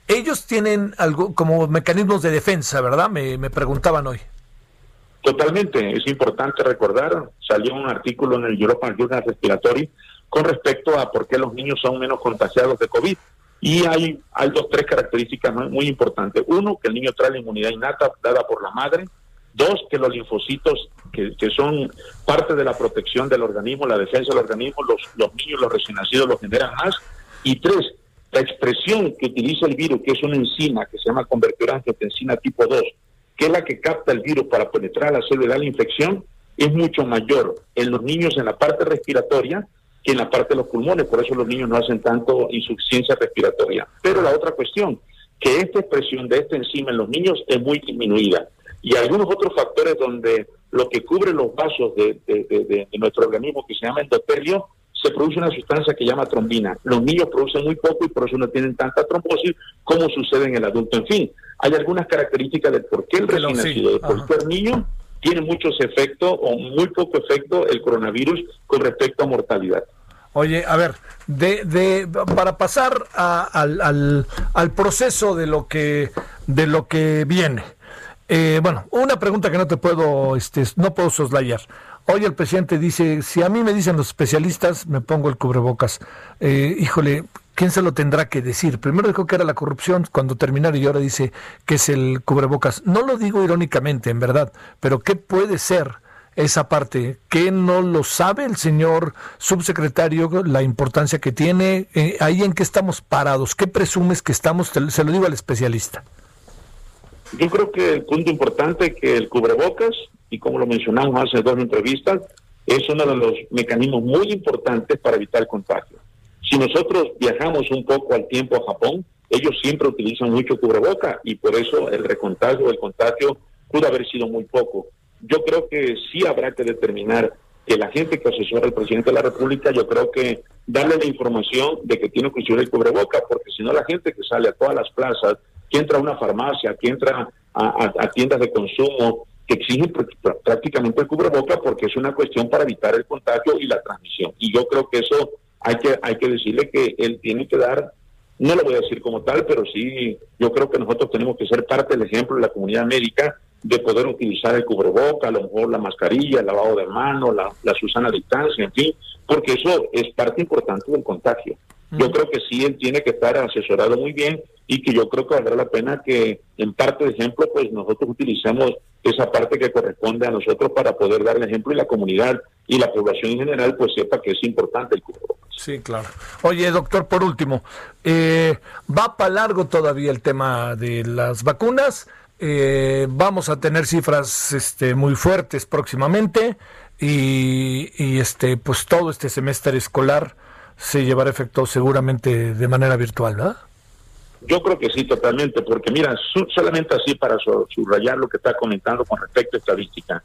ellos tienen algo como mecanismos de defensa, ¿verdad? Me, preguntaban hoy. Totalmente, es importante recordar, salió un artículo en el European Journal Respiratory con respecto a por qué los niños son menos contagiados de COVID. Y hay, hay dos, tres características muy importantes. Uno, que el niño trae la inmunidad innata dada por la madre. Dos, que los linfocitos, que, son parte de la protección del organismo, la defensa del organismo, los, los niños, los recién nacidos, los generan más. Y tres, la expresión que utiliza el virus, que es una enzima que se llama convertidora angiotensina tipo 2, que es la que capta el virus para penetrar la célula de la infección, es mucho mayor en los niños en la parte respiratoria que en la parte de los pulmones, por eso los niños no hacen tanto insuficiencia respiratoria. Pero la otra cuestión, que esta expresión de esta enzima en los niños es muy disminuida. Y algunos otros factores donde lo que cubre los vasos de, de nuestro organismo, que se llama endotelio, se produce una sustancia que llama trombina. Los niños producen muy poco y por eso no tienen tanta trombosis como sucede en el adulto. En fin, hay algunas características de por qué el recién nacido, de por qué el niño tiene muchos efectos o muy poco efecto el coronavirus con respecto a mortalidad. Oye, a ver, de, de para pasar al, al, al, proceso de lo que de lo que viene. Eh, bueno, una pregunta que no te puedo, este, no puedo soslayar. Hoy el presidente dice, si a mí me dicen los especialistas, me pongo el cubrebocas. Eh, híjole, ¿quién se lo tendrá que decir? Primero dijo que era la corrupción cuando terminaron y ahora dice que es el cubrebocas. No lo digo irónicamente, en verdad, pero ¿qué puede ser? esa parte, ¿qué no lo sabe el señor subsecretario, la importancia que tiene, eh, ahí en qué estamos parados, qué presumes que estamos, se lo digo al especialista. Yo creo que el punto importante es que el cubrebocas y como lo mencionamos hace dos entrevistas, es uno de los mecanismos muy importantes para evitar el contagio. Si nosotros viajamos un poco al tiempo a Japón, ellos siempre utilizan mucho cubreboca y por eso el recontagio, el contagio pudo haber sido muy poco. Yo creo que sí habrá que determinar que la gente que asesora al presidente de la República, yo creo que darle la información de que tiene que usar el cubreboca, porque si no la gente que sale a todas las plazas, que entra a una farmacia, que entra a tiendas de consumo, que exige prácticamente el cubreboca porque es una cuestión para evitar el contagio y la transmisión. Y yo creo que eso hay que, hay que decirle que él tiene que dar, no lo voy a decir como tal, pero sí, yo creo que nosotros tenemos que ser parte del ejemplo de la comunidad médica de poder utilizar el cubreboca, a lo mejor la mascarilla, el lavado de manos, la, la Susana distancia, en fin, porque eso es parte importante del contagio. Yo creo que sí, él tiene que estar asesorado muy bien y que yo creo que valdrá la pena que, en parte de ejemplo, pues nosotros utilicemos esa parte que corresponde a nosotros para poder dar el ejemplo y la comunidad y la población en general pues sepa que es importante el cubrebocas. Sí, claro. Oye, doctor, por último, eh, va para largo todavía el tema de las vacunas. Eh, vamos a tener cifras este, muy fuertes próximamente y, este, pues todo este semestre escolar se llevará efecto seguramente de manera virtual, ¿verdad? Yo creo que sí, totalmente, porque mira, solamente así para subrayar lo que está comentando con respecto a estadística.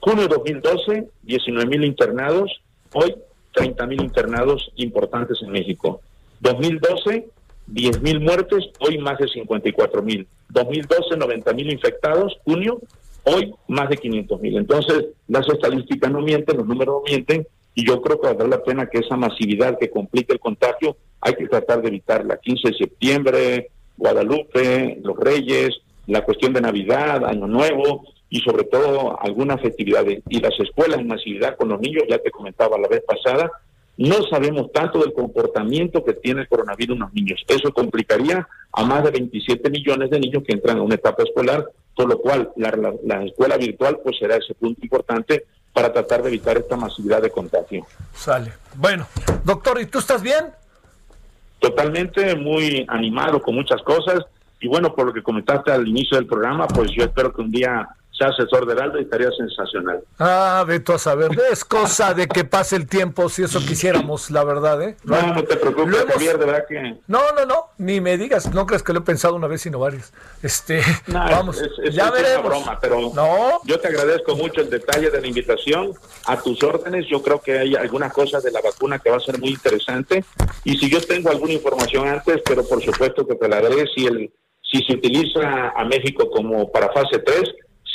Junio 2012, 19 mil internados, hoy 30 mil internados importantes en México. 2012, 10 mil muertes, hoy más de 54 mil. 2012, 90 mil infectados, junio, hoy más de 500 mil. Entonces, las estadísticas no mienten, los números no mienten, y yo creo que valdrá la pena que esa masividad que complica el contagio hay que tratar de evitarla. 15 de septiembre, Guadalupe, los Reyes, la cuestión de Navidad, Año Nuevo y sobre todo algunas festividades. Y las escuelas en masividad con los niños, ya te comentaba la vez pasada, no sabemos tanto del comportamiento que tiene el coronavirus en los niños. Eso complicaría a más de 27 millones de niños que entran a una etapa escolar, por lo cual la, la escuela virtual pues será ese punto importante para tratar de evitar esta masividad de contagio. Sale. Bueno, doctor, ¿y tú estás bien? Totalmente muy animado con muchas cosas y bueno, por lo que comentaste al inicio del programa, pues yo espero que un día sea asesor de Heraldo y estaría sensacional. Ah, Beto, a saber, es cosa de que pase el tiempo, si eso quisiéramos, la verdad, ¿eh? No, no te preocupes, Javier, de verdad que... No, no, no, ni me digas, no crees que lo he pensado una vez, sino varias. Este, vamos, ya veremos. broma, pero no. yo te agradezco mucho el detalle de la invitación, a tus órdenes, yo creo que hay algunas cosas de la vacuna que va a ser muy interesante, y si yo tengo alguna información antes, pero por supuesto que te la daré, si, el, si se utiliza a México como para fase 3,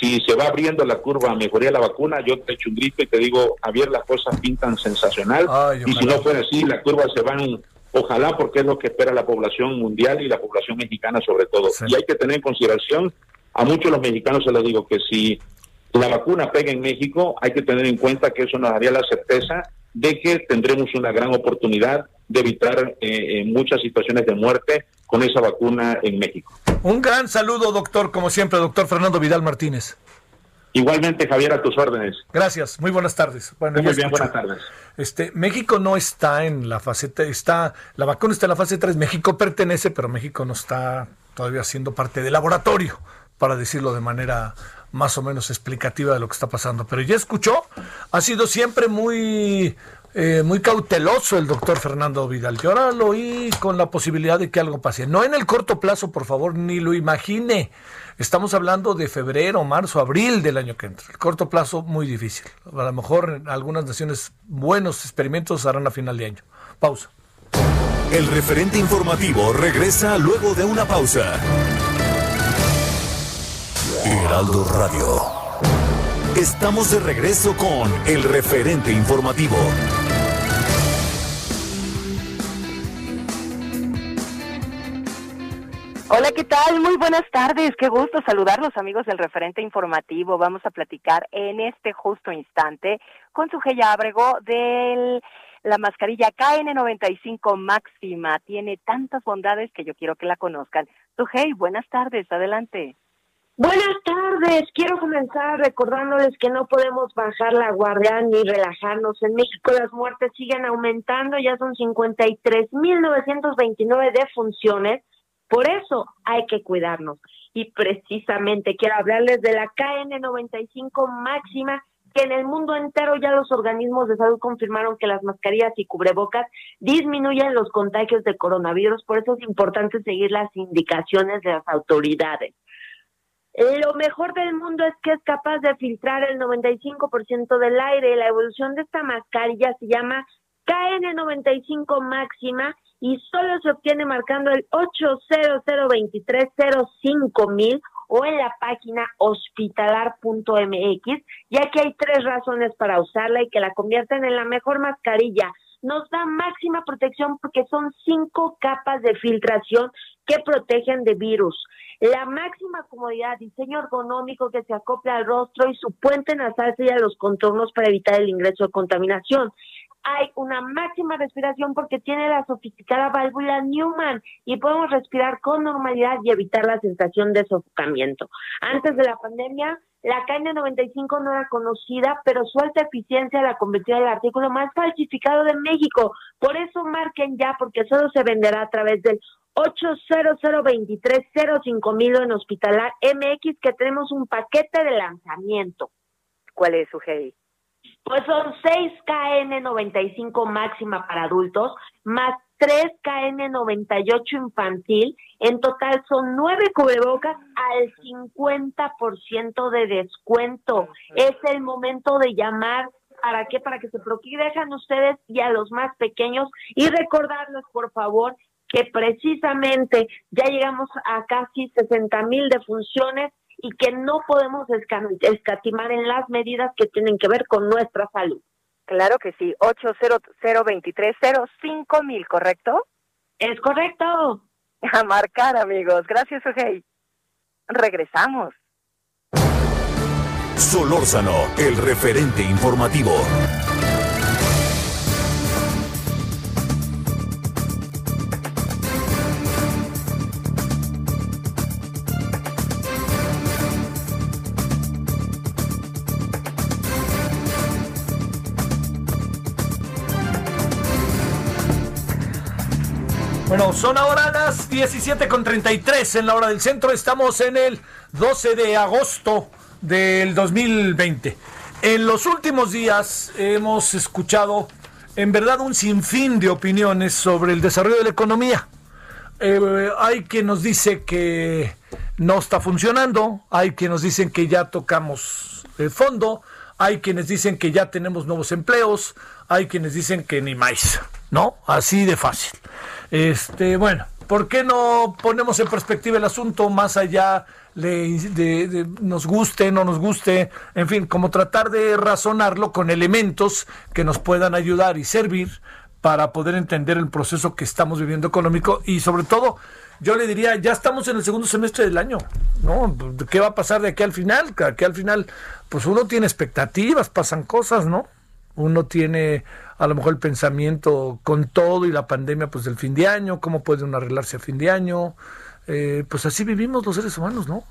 si se va abriendo la curva a mejoría la vacuna, yo te echo un grito y te digo, Javier, las cosas pintan sensacional. y si no fuera así, las curvas se van, ojalá, porque es lo que espera la población mundial y la población mexicana sobre todo. Y hay que tener en consideración, a muchos de los mexicanos se les digo que si la vacuna pega en México, hay que tener en cuenta que eso nos daría la certeza de que tendremos una gran oportunidad de evitar eh, muchas situaciones de muerte con esa vacuna en México. Un gran saludo, doctor, como siempre, doctor Fernando Vidal Martínez. Igualmente, Javier, a tus órdenes. Gracias, muy buenas tardes. Bueno, muy bien, buenas tardes. Este, México no está en la fase está, la vacuna está en la fase 3, México pertenece, pero México no está todavía siendo parte del laboratorio, para decirlo de manera más o menos explicativa de lo que está pasando. Pero ya escuchó, ha sido siempre muy eh, muy cauteloso el doctor Fernando Vidal. Yo ahora lo oí con la posibilidad de que algo pase. No en el corto plazo, por favor, ni lo imagine. Estamos hablando de febrero, marzo, abril del año que entra. El corto plazo, muy difícil. A lo mejor algunas naciones buenos experimentos harán a final de año. Pausa. El referente informativo regresa luego de una pausa. Heraldo Radio. Estamos de regreso con el referente informativo. Hola, ¿qué tal? Muy buenas tardes. Qué gusto saludarlos, amigos del referente informativo. Vamos a platicar en este justo instante con su Ábrego de la mascarilla KN95 máxima. Tiene tantas bondades que yo quiero que la conozcan. Sujei, buenas tardes. Adelante. Buenas tardes. Quiero comenzar recordándoles que no podemos bajar la guardia ni relajarnos. En México las muertes siguen aumentando, ya son 53.929 defunciones. Por eso hay que cuidarnos. Y precisamente quiero hablarles de la KN95 máxima, que en el mundo entero ya los organismos de salud confirmaron que las mascarillas y cubrebocas disminuyen los contagios de coronavirus. Por eso es importante seguir las indicaciones de las autoridades. Lo mejor del mundo es que es capaz de filtrar el 95% del aire. La evolución de esta mascarilla se llama KN95 máxima y solo se obtiene marcando el 800 mil o en la página hospitalar.mx, ya que hay tres razones para usarla y que la convierten en la mejor mascarilla. Nos da máxima protección porque son cinco capas de filtración que protegen de virus la máxima comodidad, diseño ergonómico que se acopla al rostro y su puente nasal a los contornos para evitar el ingreso de contaminación. Hay una máxima respiración porque tiene la sofisticada válvula Newman y podemos respirar con normalidad y evitar la sensación de sofocamiento. Antes de la pandemia, la KN95 no era conocida, pero su alta eficiencia la convirtió en el artículo más falsificado de México. Por eso marquen ya, porque solo se venderá a través del 800 mil en Hospitalar MX que tenemos un paquete de lanzamiento. ¿Cuál es su GI? Pues son 6 KN95 máxima para adultos, más 3 KN98 infantil. En total son 9 cubrebocas al 50% de descuento. Es el momento de llamar. ¿Para qué? Para que se protejan ustedes y a los más pequeños. Y recordarles, por favor, que precisamente ya llegamos a casi 60 mil defunciones y que no podemos escatimar en las medidas que tienen que ver con nuestra salud. Claro que sí, 800 cinco mil, ¿correcto? Es correcto. A marcar, amigos. Gracias, Ojei. Regresamos. Solórzano, el referente informativo. Son ahora las 17.33 en la hora del centro. Estamos en el 12 de agosto del 2020. En los últimos días hemos escuchado en verdad un sinfín de opiniones sobre el desarrollo de la economía. Eh, hay quien nos dice que no está funcionando, hay quienes nos dicen que ya tocamos el fondo, hay quienes dicen que ya tenemos nuevos empleos, hay quienes dicen que ni más, ¿no? Así de fácil. Este, bueno, ¿por qué no ponemos en perspectiva el asunto más allá de, nos guste, no nos guste, en fin, como tratar de razonarlo con elementos que nos puedan ayudar y servir para poder entender el proceso que estamos viviendo económico y sobre todo yo le diría, ya estamos en el segundo semestre del año, ¿no? ¿Qué va a pasar de aquí al final? Que aquí al final, pues uno tiene expectativas, pasan cosas, ¿no? Uno tiene a lo mejor el pensamiento con todo y la pandemia, pues del fin de año, cómo puede uno arreglarse a fin de año, eh, pues así vivimos los seres humanos, ¿no?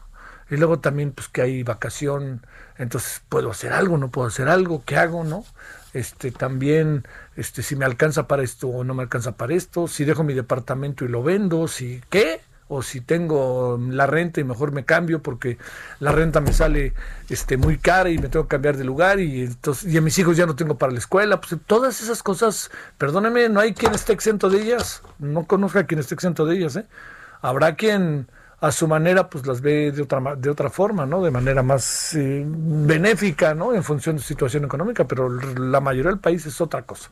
Y luego también, pues que hay vacación, entonces puedo hacer algo, no puedo hacer algo, ¿qué hago, no? Este, también, este, si me alcanza para esto o no me alcanza para esto, si dejo mi departamento y lo vendo, si, ¿qué? O si tengo la renta y mejor me cambio porque la renta me sale este, muy cara y me tengo que cambiar de lugar y entonces y a mis hijos ya no tengo para la escuela, pues todas esas cosas, perdóneme, no hay quien esté exento de ellas, no conozca a quien esté exento de ellas, ¿eh? Habrá quien a su manera pues las ve de otra de otra forma, ¿no? De manera más eh, benéfica, ¿no? En función de su situación económica, pero la mayoría del país es otra cosa.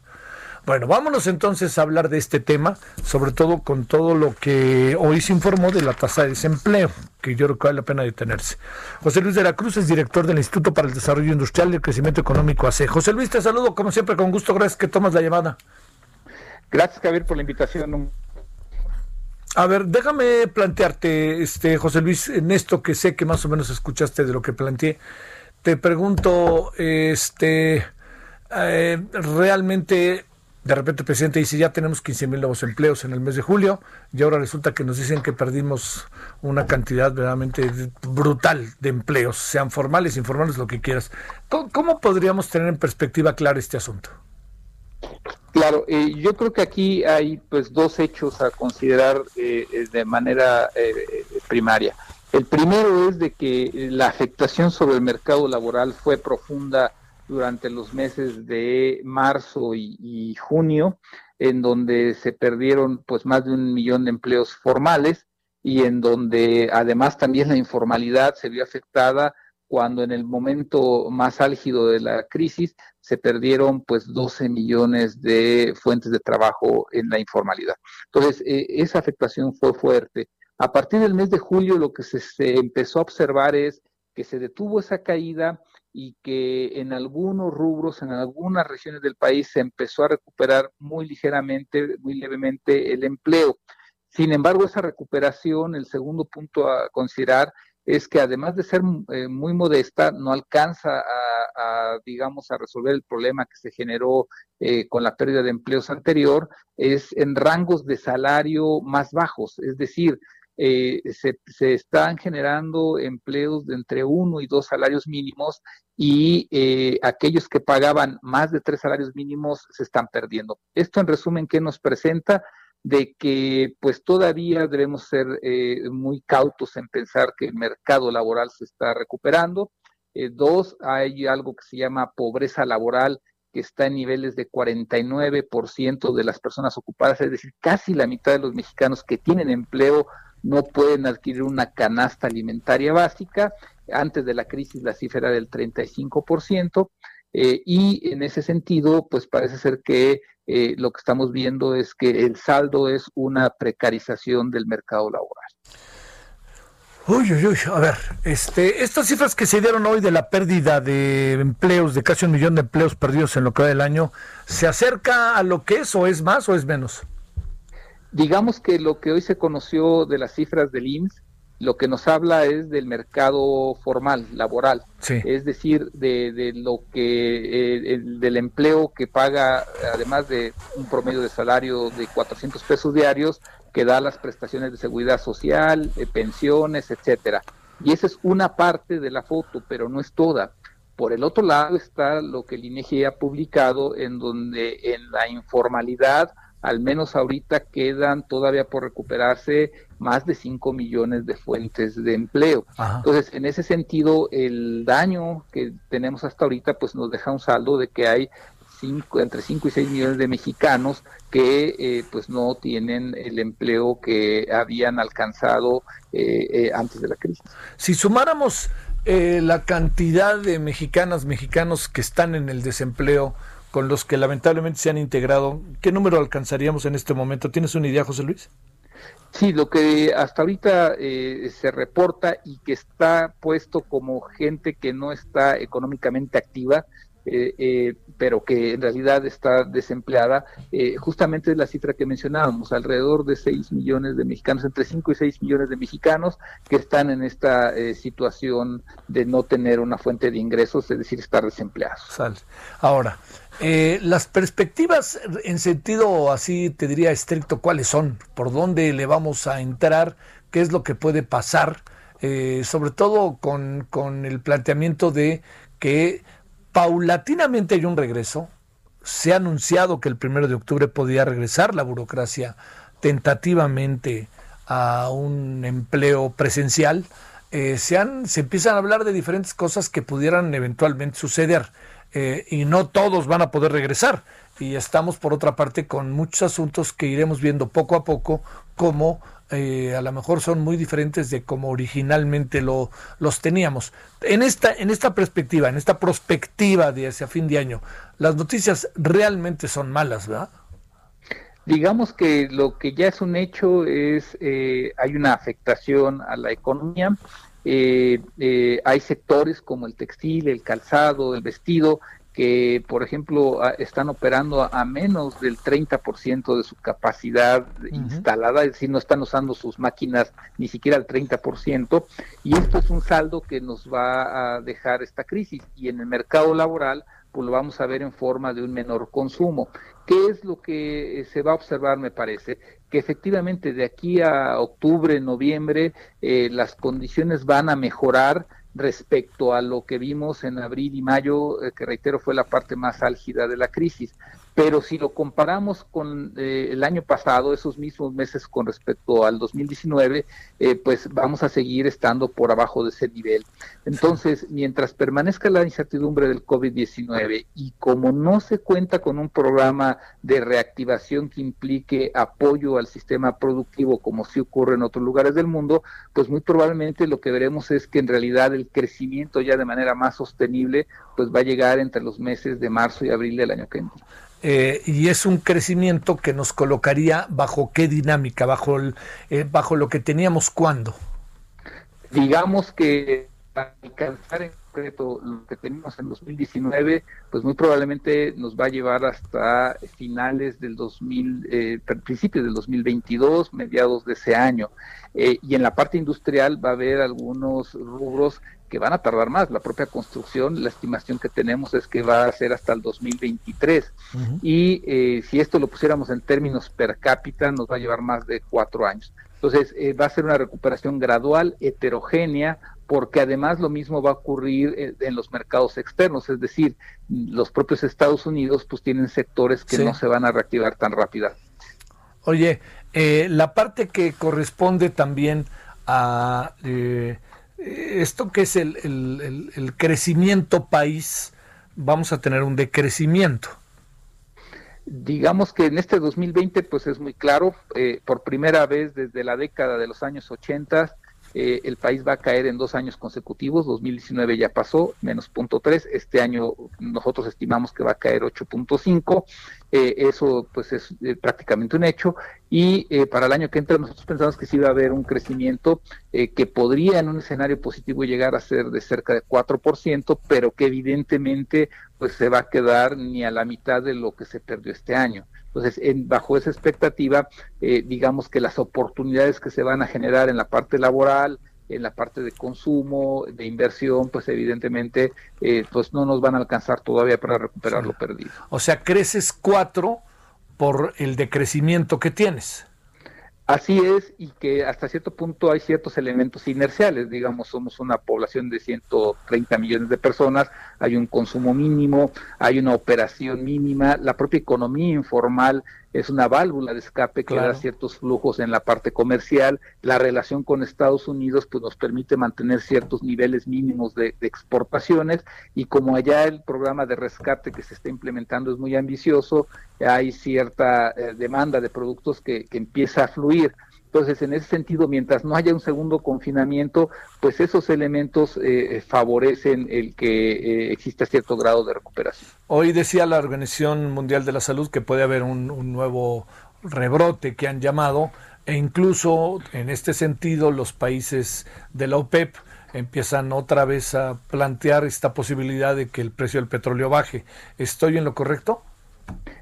Bueno, vámonos entonces a hablar de este tema, sobre todo con todo lo que hoy se informó de la tasa de desempleo, que yo creo que vale la pena detenerse. José Luis de la Cruz es director del Instituto para el Desarrollo Industrial y el Crecimiento Económico AC. José Luis, te saludo como siempre con gusto, gracias que tomas la llamada. Gracias, Javier, por la invitación. A ver, déjame plantearte, este José Luis, en esto que sé que más o menos escuchaste de lo que planteé. Te pregunto, este, eh, realmente, de repente el presidente dice, ya tenemos 15 mil nuevos empleos en el mes de julio, y ahora resulta que nos dicen que perdimos una cantidad verdaderamente brutal de empleos, sean formales, informales, lo que quieras. cómo podríamos tener en perspectiva clara este asunto? Claro, eh, yo creo que aquí hay pues dos hechos a considerar eh, eh, de manera primaria. El primero es de que la afectación sobre el mercado laboral fue profunda durante los meses de marzo y, junio, en donde se perdieron pues más de un millón de empleos formales y en donde además también la informalidad se vio afectada cuando en el momento más álgido de la crisis se perdieron pues 12 millones de fuentes de trabajo en la informalidad. Entonces, eh, esa afectación fue fuerte. A partir del mes de julio lo que se, se, empezó a observar es que se detuvo esa caída y que en algunos rubros, en algunas regiones del país se empezó a recuperar muy ligeramente, muy levemente el empleo. Sin embargo, esa recuperación, el segundo punto a considerar es que además de ser eh, muy modesta, no alcanza a, digamos, a resolver el problema que se generó eh, con la pérdida de empleos anterior, es en rangos de salario más bajos, es decir, eh, se, están generando empleos de entre uno y dos salarios mínimos y aquellos que pagaban más de tres salarios mínimos se están perdiendo. Esto en resumen, ¿qué nos presenta? de que pues todavía debemos ser eh, muy cautos en pensar que el mercado laboral se está recuperando. Eh, dos, hay algo que se llama pobreza laboral que está en niveles de 49% de las personas ocupadas, es decir, casi la mitad de los mexicanos que tienen empleo no pueden adquirir una canasta alimentaria básica. Antes de la crisis la cifra era del 35%. Eh, y en ese sentido, pues parece ser que eh, lo que estamos viendo es que el saldo es una precarización del mercado laboral. Uy, uy, uy, a ver, este, estas cifras que se dieron hoy de la pérdida de empleos, de casi un millón de empleos perdidos en lo que va del año, ¿se acerca a lo que es o es más o es menos? Digamos que lo que hoy se conoció de las cifras del IMSS lo que nos habla es del mercado formal, laboral, es decir, de, lo que, eh, del empleo que paga, además de un promedio de salario de 400 pesos diarios, que da las prestaciones de seguridad social, de pensiones, etcétera. Y esa es una parte de la foto, pero no es toda. Por el otro lado está lo que el INEGI ha publicado, en donde en la informalidad al menos ahorita quedan todavía por recuperarse más de 5 millones de fuentes de empleo. Entonces, en ese sentido, el daño que tenemos hasta ahorita, pues nos deja un saldo de que hay cinco, entre 5 y 6 millones de mexicanos que eh, pues no tienen el empleo que habían alcanzado eh, eh, antes de la crisis. Si sumáramos la cantidad de mexicanas, mexicanos que están en el desempleo, con los que lamentablemente se han integrado, ¿qué número alcanzaríamos en este momento? ¿Tienes una idea, José Luis? Sí, lo que hasta ahorita se reporta y que está puesto como gente que no está económicamente activa eh, eh, pero que en realidad está desempleada, eh, justamente es la cifra que mencionábamos, alrededor de 6 millones de mexicanos, entre 5 y 6 millones de mexicanos que están en esta situación de no tener una fuente de ingresos, es decir, estar desempleados. Ahora, las perspectivas en sentido así, te diría estricto, ¿cuáles son? ¿Por dónde le vamos a entrar? ¿Qué es lo que puede pasar? sobre todo con, con el planteamiento de que paulatinamente hay un regreso. Se ha anunciado que el primero de octubre podía regresar la burocracia tentativamente a un empleo presencial. Eh, se, han, se empiezan a hablar de diferentes cosas que pudieran eventualmente suceder eh, y no todos van a poder regresar. Y estamos por otra parte con muchos asuntos que iremos viendo poco a poco como eh, a lo mejor son muy diferentes de como originalmente lo, los teníamos. En esta, en esta perspectiva, en esta perspectiva de hacia fin de año, las noticias realmente son malas, ¿verdad? Digamos que lo que ya es un hecho es, eh, hay una afectación a la economía, eh, hay sectores como el textil, el calzado, el vestido, que, por ejemplo, están operando a, menos del 30% de su capacidad instalada, es decir, no están usando sus máquinas ni siquiera al 30%, y esto es un saldo que nos va a dejar esta crisis. Y en el mercado laboral, pues lo vamos a ver en forma de un menor consumo. ¿Qué es lo que eh, se va a observar, me parece? Que efectivamente de aquí a octubre, noviembre, eh, las condiciones van a mejorar respecto a lo que vimos en abril y mayo, eh, que reitero fue la parte más álgida de la crisis. Pero si lo comparamos con eh, el año pasado, esos mismos meses con respecto al 2019, eh, pues vamos a seguir estando por abajo de ese nivel. Entonces, mientras permanezca la incertidumbre del COVID-19 y como no se cuenta con un programa de reactivación que implique apoyo al sistema productivo como sí ocurre en otros lugares del mundo, pues muy probablemente lo que veremos es que en realidad el crecimiento ya de manera más sostenible pues va a llegar entre los meses de marzo y abril del año que entra. Eh, y es un crecimiento que nos colocaría bajo qué dinámica, bajo, el, eh, bajo lo que teníamos cuando. Digamos que alcanzar en concreto lo que teníamos en 2019, pues muy probablemente nos va a llevar hasta finales del 2000, eh, principios del 2022, mediados de ese año. y en la parte industrial va a haber algunos rubros que van a tardar más. La propia construcción, la estimación que tenemos es que va a ser hasta el 2023. Y eh, si esto lo pusiéramos en términos per cápita, nos va a llevar más de cuatro años. Entonces, eh, va a ser una recuperación gradual, heterogénea, porque además lo mismo va a ocurrir eh, en los mercados externos, es decir, los propios Estados Unidos pues tienen sectores que no se van a reactivar tan rápido. Oye, la parte que corresponde también a esto que es el, crecimiento país, vamos a tener un decrecimiento. Digamos que en este 2020 pues es muy claro, eh, por primera vez desde la década de los años 80 eh, el país va a caer en dos años consecutivos, 2019 ya pasó, menos punto tres, este año nosotros estimamos que va a caer 8.5, eh, eso pues es eh, prácticamente un hecho, y para el año que entra nosotros pensamos que sí va a haber un crecimiento que podría en un escenario positivo llegar a ser de cerca de 4%, pero que evidentemente pues se va a quedar ni a la mitad de lo que se perdió este año. Entonces, en, bajo esa expectativa, eh, digamos que las oportunidades que se van a generar en la parte laboral, en la parte de consumo, de inversión, pues evidentemente eh, pues no nos van a alcanzar todavía para recuperar lo perdido. O sea, creces cuatro por el decrecimiento que tienes. Así es, y que hasta cierto punto hay ciertos elementos inerciales, digamos, somos una población de 130 millones de personas, hay un consumo mínimo, hay una operación mínima, la propia economía informal es una válvula de escape que da ciertos flujos en la parte comercial. La relación con Estados Unidos pues nos permite mantener ciertos niveles mínimos de, exportaciones y como allá el programa de rescate que se está implementando es muy ambicioso, hay cierta eh, demanda de productos que, que empieza a fluir. Entonces, en ese sentido, mientras no haya un segundo confinamiento, pues esos elementos eh, favorecen el que eh, exista cierto grado de recuperación. Hoy decía la Organización Mundial de la Salud que puede haber un, nuevo rebrote que han llamado, e incluso en este sentido los países de la OPEP empiezan otra vez a plantear esta posibilidad de que el precio del petróleo baje. ¿Estoy en lo correcto?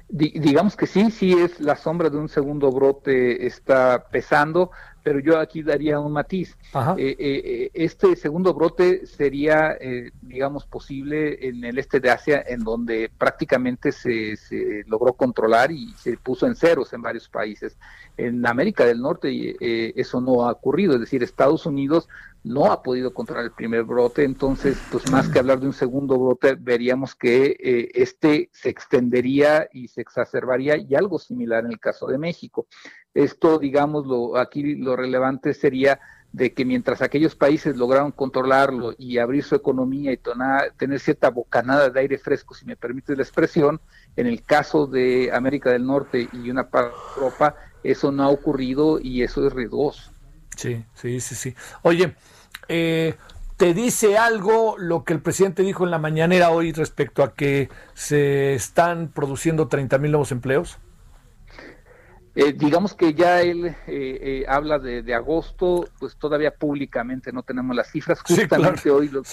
Digamos que sí, sí es la sombra de un segundo brote está pesando, pero yo aquí daría un matiz. Eh, eh, eh, este segundo brote sería, digamos, posible en el este de Asia, en donde prácticamente se, se, logró controlar y se puso en ceros en varios países. En América del Norte eso no ha ocurrido, es decir, Estados Unidos no ha podido controlar el primer brote, entonces, pues más que hablar de un segundo brote, veríamos que este se extendería y se exacerbaría y algo similar en el caso de México. Esto, digamos, lo, aquí lo relevante sería de que mientras aquellos países lograron controlarlo y abrir su economía y tener cierta bocanada de aire fresco, si me permite la expresión, en el caso de América del Norte y una parte de Europa, eso no ha ocurrido y eso es riesgoso. Sí, sí, sí, sí. Oye, eh, ¿te dice algo lo que el presidente dijo en la mañanera hoy respecto a que se están produciendo 30 mil nuevos empleos? Eh, digamos que ya él eh, eh, habla de, agosto, pues todavía públicamente no tenemos las cifras. Justamente hoy, lo,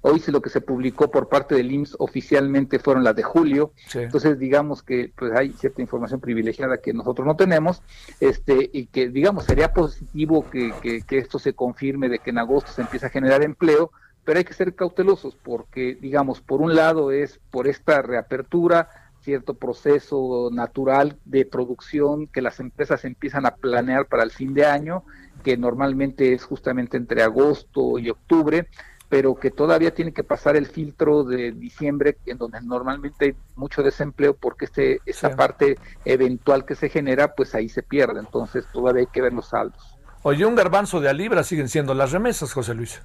hoy lo que se publicó por parte del IMSS oficialmente fueron las de julio. Entonces, digamos que pues hay cierta información privilegiada que nosotros no tenemos, este y que digamos sería positivo que, que esto se confirme de que en agosto se empieza a generar empleo, pero hay que ser cautelosos porque, digamos, por un lado es por esta reapertura cierto proceso natural de producción que las empresas empiezan a planear para el fin de año, que normalmente es justamente entre agosto y octubre, pero que todavía tiene que pasar el filtro de diciembre, en donde normalmente hay mucho desempleo, porque este, esta parte eventual que se genera, pues ahí se pierde. Entonces todavía hay que ver los saldos. Oye, un garbanzo de a libra siguen siendo las remesas, José Luis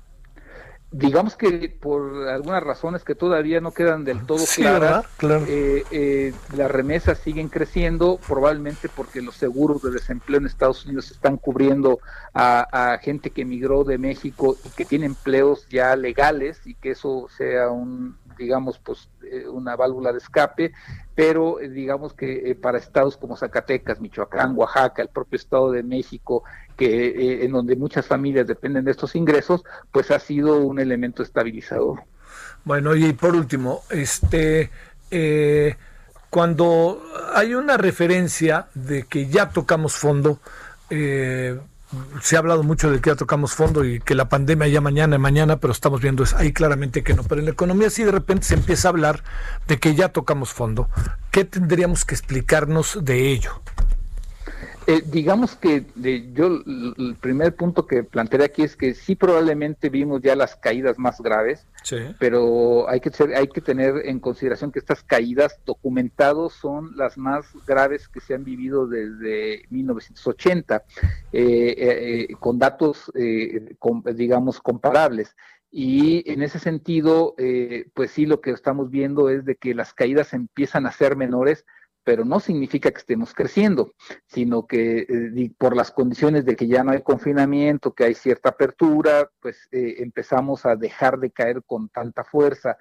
digamos que por algunas razones que todavía no quedan del todo claras, eh, eh, las remesas siguen creciendo, probablemente porque los seguros de desempleo en Estados Unidos están cubriendo a, gente que emigró de México y que tiene empleos ya legales y que eso sea un, digamos, pues eh, una válvula de escape, pero digamos que para estados como Zacatecas, Michoacán, Oaxaca, el propio Estado de México, que eh, en donde muchas familias dependen de estos ingresos, pues ha sido un elemento estabilizador. Bueno, y por último, este eh, cuando hay una referencia de que ya tocamos fondo, eh, se ha hablado mucho de que ya tocamos fondo y que la pandemia ya mañana, mañana, pero estamos viendo ahí claramente que no. Pero en la economía sí de repente se empieza a hablar de que ya tocamos fondo. ¿Qué tendríamos que explicarnos de ello? Eh, digamos que de, yo el primer punto que planteé aquí es que sí probablemente vimos ya las caídas más graves, pero hay que hay que tener en consideración que estas caídas documentados son las más graves que se han vivido desde 1980, eh, eh, con datos digamos comparables. Y en ese sentido, pues sí, lo que estamos viendo es de que las caídas empiezan a ser menores, pero no significa que estemos creciendo, sino que eh, por las condiciones de que ya no hay confinamiento, que hay cierta apertura, pues eh, empezamos a dejar de caer con tanta fuerza.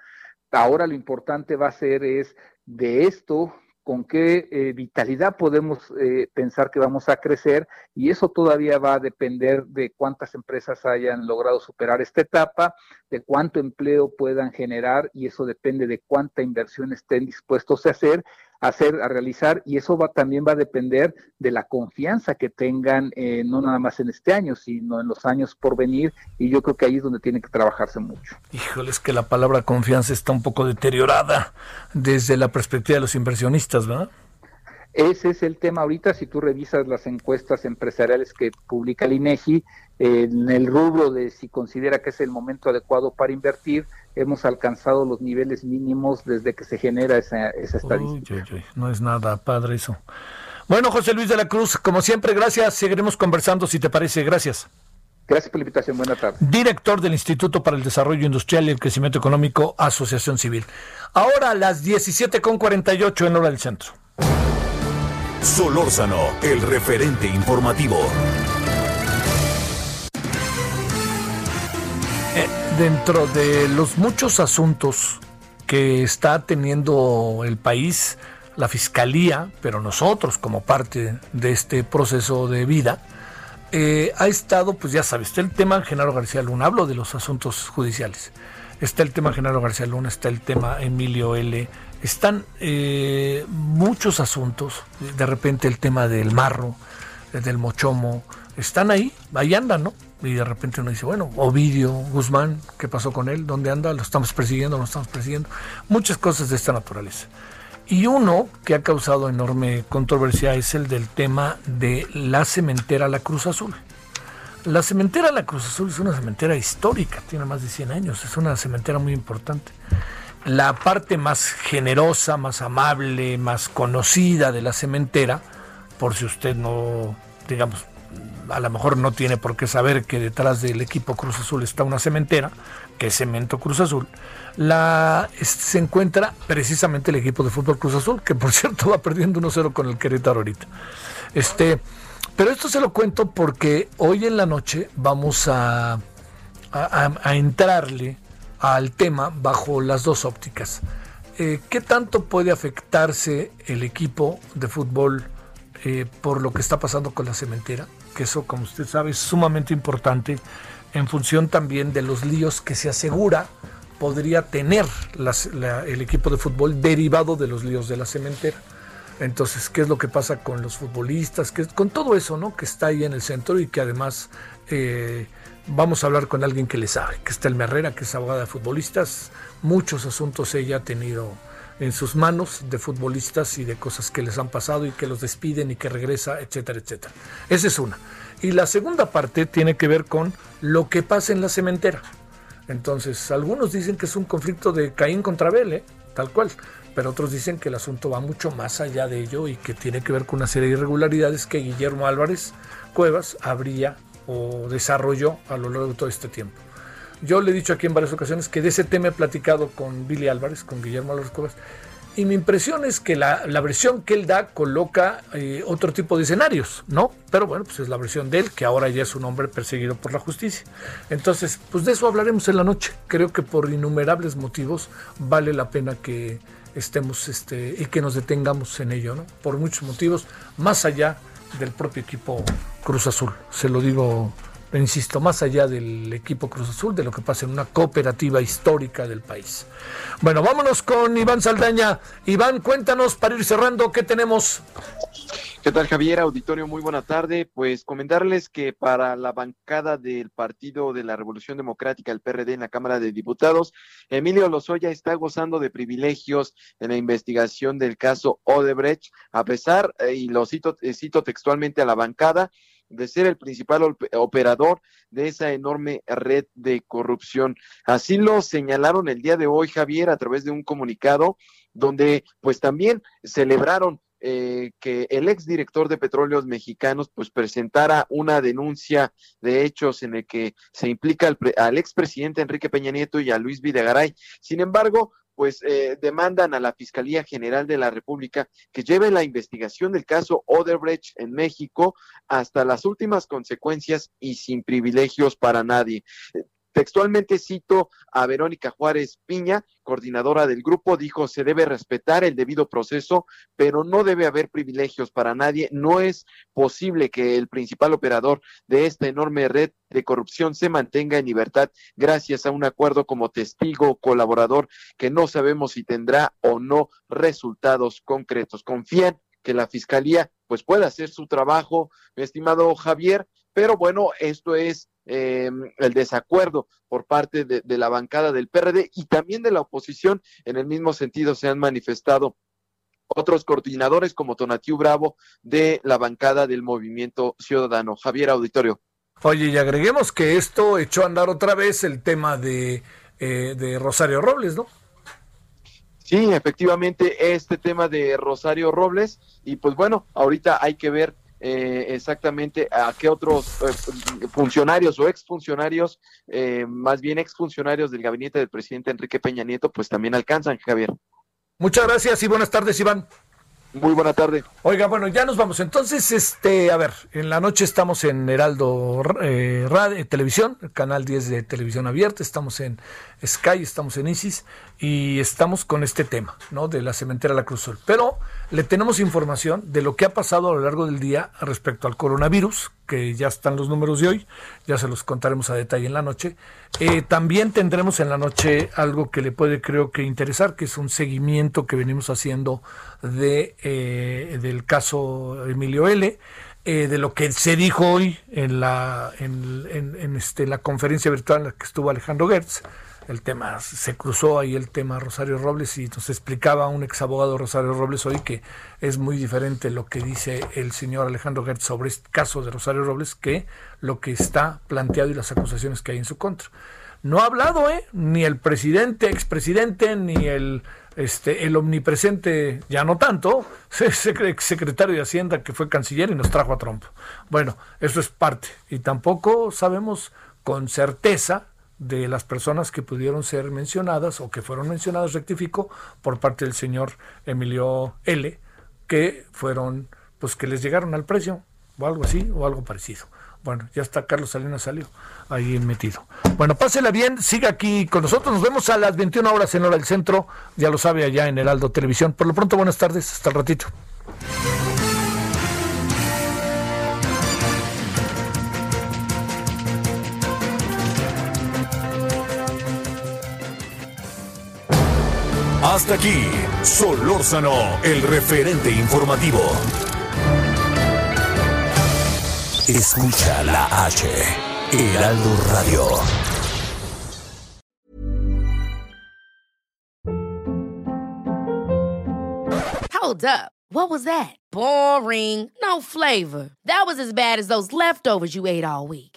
Ahora lo importante va a ser es de esto, con qué eh, vitalidad podemos pensar que vamos a crecer y eso todavía va a depender de cuántas empresas hayan logrado superar esta etapa, de cuánto empleo puedan generar y eso depende de cuánta inversión estén dispuestos a hacer hacer, a realizar, y eso va, también va a depender de la confianza que tengan, eh, no nada más en este año, sino en los años por venir, y yo creo que ahí es donde tiene que trabajarse mucho. Híjole, es que la palabra confianza está un poco deteriorada desde la perspectiva de los inversionistas, ¿verdad? Ese es el tema ahorita, si tú revisas las encuestas empresariales que publica el INEGI, en el rubro de si considera que es el momento adecuado para invertir, hemos alcanzado los niveles mínimos desde que se genera esa, estadística. no es nada padre eso. Bueno, José Luis de la Cruz, como siempre, gracias. Seguiremos conversando si te parece. Gracias. Gracias por la invitación. Buenas tardes. Director del Instituto para el Desarrollo Industrial y el Crecimiento Económico, Asociación Civil. Ahora a las 17.48 en hora del centro. Solórzano, el referente informativo. Eh, dentro de los muchos asuntos que está teniendo el país, la Fiscalía, pero nosotros como parte de este proceso de vida, eh, ha estado, pues ya sabes, está el tema Genaro García Luna, hablo de los asuntos judiciales, está el tema Genaro García Luna, está el tema Emilio L., están eh, muchos asuntos, de repente el tema del marro, del mochomo, están ahí, ahí andan, ¿no? Y de repente uno dice, bueno, Ovidio, Guzmán, ¿qué pasó con él? ¿Dónde anda? ¿Lo estamos persiguiendo? ¿Lo estamos persiguiendo? Muchas cosas de esta naturaleza. Y uno que ha causado enorme controversia es el del tema de la cementera La Cruz Azul. La cementera La Cruz Azul es una cementera histórica, tiene más de 100 años, es una cementera muy importante. La parte más generosa, más amable, más conocida de la cementera, por si usted no, digamos, a lo mejor no tiene por qué saber que detrás del equipo Cruz Azul está una cementera, que es Cemento Cruz Azul, la, se encuentra precisamente el equipo de fútbol Cruz Azul, que por cierto va perdiendo 1-0 con el Querétaro ahorita. Este, pero esto se lo cuento porque hoy en la noche vamos a, a, entrarle al tema bajo las dos ópticas. Eh, ¿Qué tanto puede afectarse el equipo de fútbol eh, por lo que está pasando con la cementera? Que eso, como usted sabe, es sumamente importante en función también de los líos que se asegura podría tener el equipo de fútbol derivado de los líos de la cementera. Entonces, ¿qué es lo que pasa con los futbolistas? ¿Qué, con todo eso, ¿no? Que está ahí en el centro y que además eh, vamos a hablar con alguien que le sabe, que está el Herrera, que es abogada de futbolistas. Muchos asuntos ella ha tenido en sus manos de futbolistas y de cosas que les han pasado y que los despiden y que regresa, etcétera, etcétera. Esa es una. Y la segunda parte tiene que ver con lo que pasa en la cementera. Entonces, algunos dicen que es un conflicto de Caín contra Abel, tal cual, pero otros dicen que el asunto va mucho más allá de ello y que tiene que ver con una serie de irregularidades que Guillermo Álvarez Cuevas habría o desarrolló a lo largo de todo este tiempo. Yo le he dicho aquí en varias ocasiones que de ese tema he platicado con Billy Álvarez, con Guillermo Álvarez Cuevas, y mi impresión es que la, versión que él da coloca eh, otro tipo de escenarios, ¿no? Pero bueno, pues es la versión de él, que ahora ya es un hombre perseguido por la justicia. Entonces, pues de eso hablaremos en la noche. Creo que por innumerables motivos vale la pena que estemos este, y que nos detengamos en ello, ¿no? Por muchos motivos, más allá del propio equipo Cruz Azul. Se lo digo insisto, más allá del equipo Cruz Azul, de lo que pasa en una cooperativa histórica del país. Bueno, vámonos con Iván Saldaña. Iván, cuéntanos para ir cerrando qué tenemos. ¿Qué tal Javier? Auditorio, muy buena tarde. Pues comentarles que para la bancada del Partido de la Revolución Democrática, el PRD en la Cámara de Diputados, Emilio Lozoya está gozando de privilegios en la investigación del caso Odebrecht, a pesar, eh, y lo cito, eh, cito textualmente a la bancada, de ser el principal operador de esa enorme red de corrupción. Así lo señalaron el día de hoy, Javier, a través de un comunicado donde pues también celebraron eh, que el exdirector de Petróleos Mexicanos pues presentara una denuncia de hechos en el que se implica al, al expresidente Enrique Peña Nieto y a Luis Videgaray. Sin embargo, pues eh, demandan a la Fiscalía General de la República que lleve la investigación del caso Odebrecht en México hasta las últimas consecuencias y sin privilegios para nadie. Textualmente cito a Verónica Juárez Piña, coordinadora del grupo, dijo, se debe respetar el debido proceso, pero no debe haber privilegios para nadie. No es posible que el principal operador de esta enorme red de corrupción se mantenga en libertad gracias a un acuerdo como testigo colaborador que no sabemos si tendrá o no resultados concretos. Confían que la fiscalía pues pueda hacer su trabajo, mi estimado Javier, pero bueno, esto es eh, el desacuerdo por parte de, de, la bancada del PRD y también de la oposición. En el mismo sentido se han manifestado otros coordinadores como Tonatiu Bravo de la bancada del Movimiento Ciudadano. Javier Auditorio. Oye, y agreguemos que esto echó a andar otra vez el tema de, eh, de Rosario Robles, ¿no? Sí, efectivamente, este tema de Rosario Robles, y pues bueno, ahorita hay que ver eh, exactamente a qué otros eh, funcionarios o exfuncionarios, eh, más bien exfuncionarios del gabinete del presidente Enrique Peña Nieto, pues también alcanzan, Javier. Muchas gracias y buenas tardes, Iván. Muy buena tarde. Oiga, bueno, ya nos vamos. Entonces, este, a ver, en la noche estamos en Heraldo eh, Radio, Televisión, canal 10 de Televisión Abierta, estamos en Sky, estamos en Isis y estamos con este tema, ¿no? De la cementera La Cruz Sol. Pero le tenemos información de lo que ha pasado a lo largo del día respecto al coronavirus, que ya están los números de hoy, ya se los contaremos a detalle en la noche. Eh, también tendremos en la noche algo que le puede creo que interesar, que es un seguimiento que venimos haciendo de eh, del caso Emilio L. Eh, de lo que se dijo hoy en la en, en, en este, la conferencia virtual en la que estuvo Alejandro Gertz el tema, se cruzó ahí el tema Rosario Robles y nos explicaba un ex abogado Rosario Robles hoy que es muy diferente lo que dice el señor Alejandro Gertz sobre este caso de Rosario Robles que lo que está planteado y las acusaciones que hay en su contra. No ha hablado, ¿eh? Ni el presidente, expresidente, ni el, este, el omnipresente, ya no tanto, secretario de Hacienda que fue canciller y nos trajo a Trump. Bueno, eso es parte. Y tampoco sabemos con certeza de las personas que pudieron ser mencionadas o que fueron mencionadas, rectifico, por parte del señor Emilio L., que fueron, pues que les llegaron al precio, o algo así, o algo parecido. Bueno, ya está Carlos Salinas salió ahí metido. Bueno, pásela bien, siga aquí con nosotros. Nos vemos a las 21 horas en hora del centro, ya lo sabe allá en Heraldo Televisión. Por lo pronto, buenas tardes, hasta el ratito. Hasta aquí, Solórzano, el referente informativo. Escucha la H, Heraldo Radio. Hold up. What was that? Boring. No flavor. That was as bad as those leftovers you ate all week.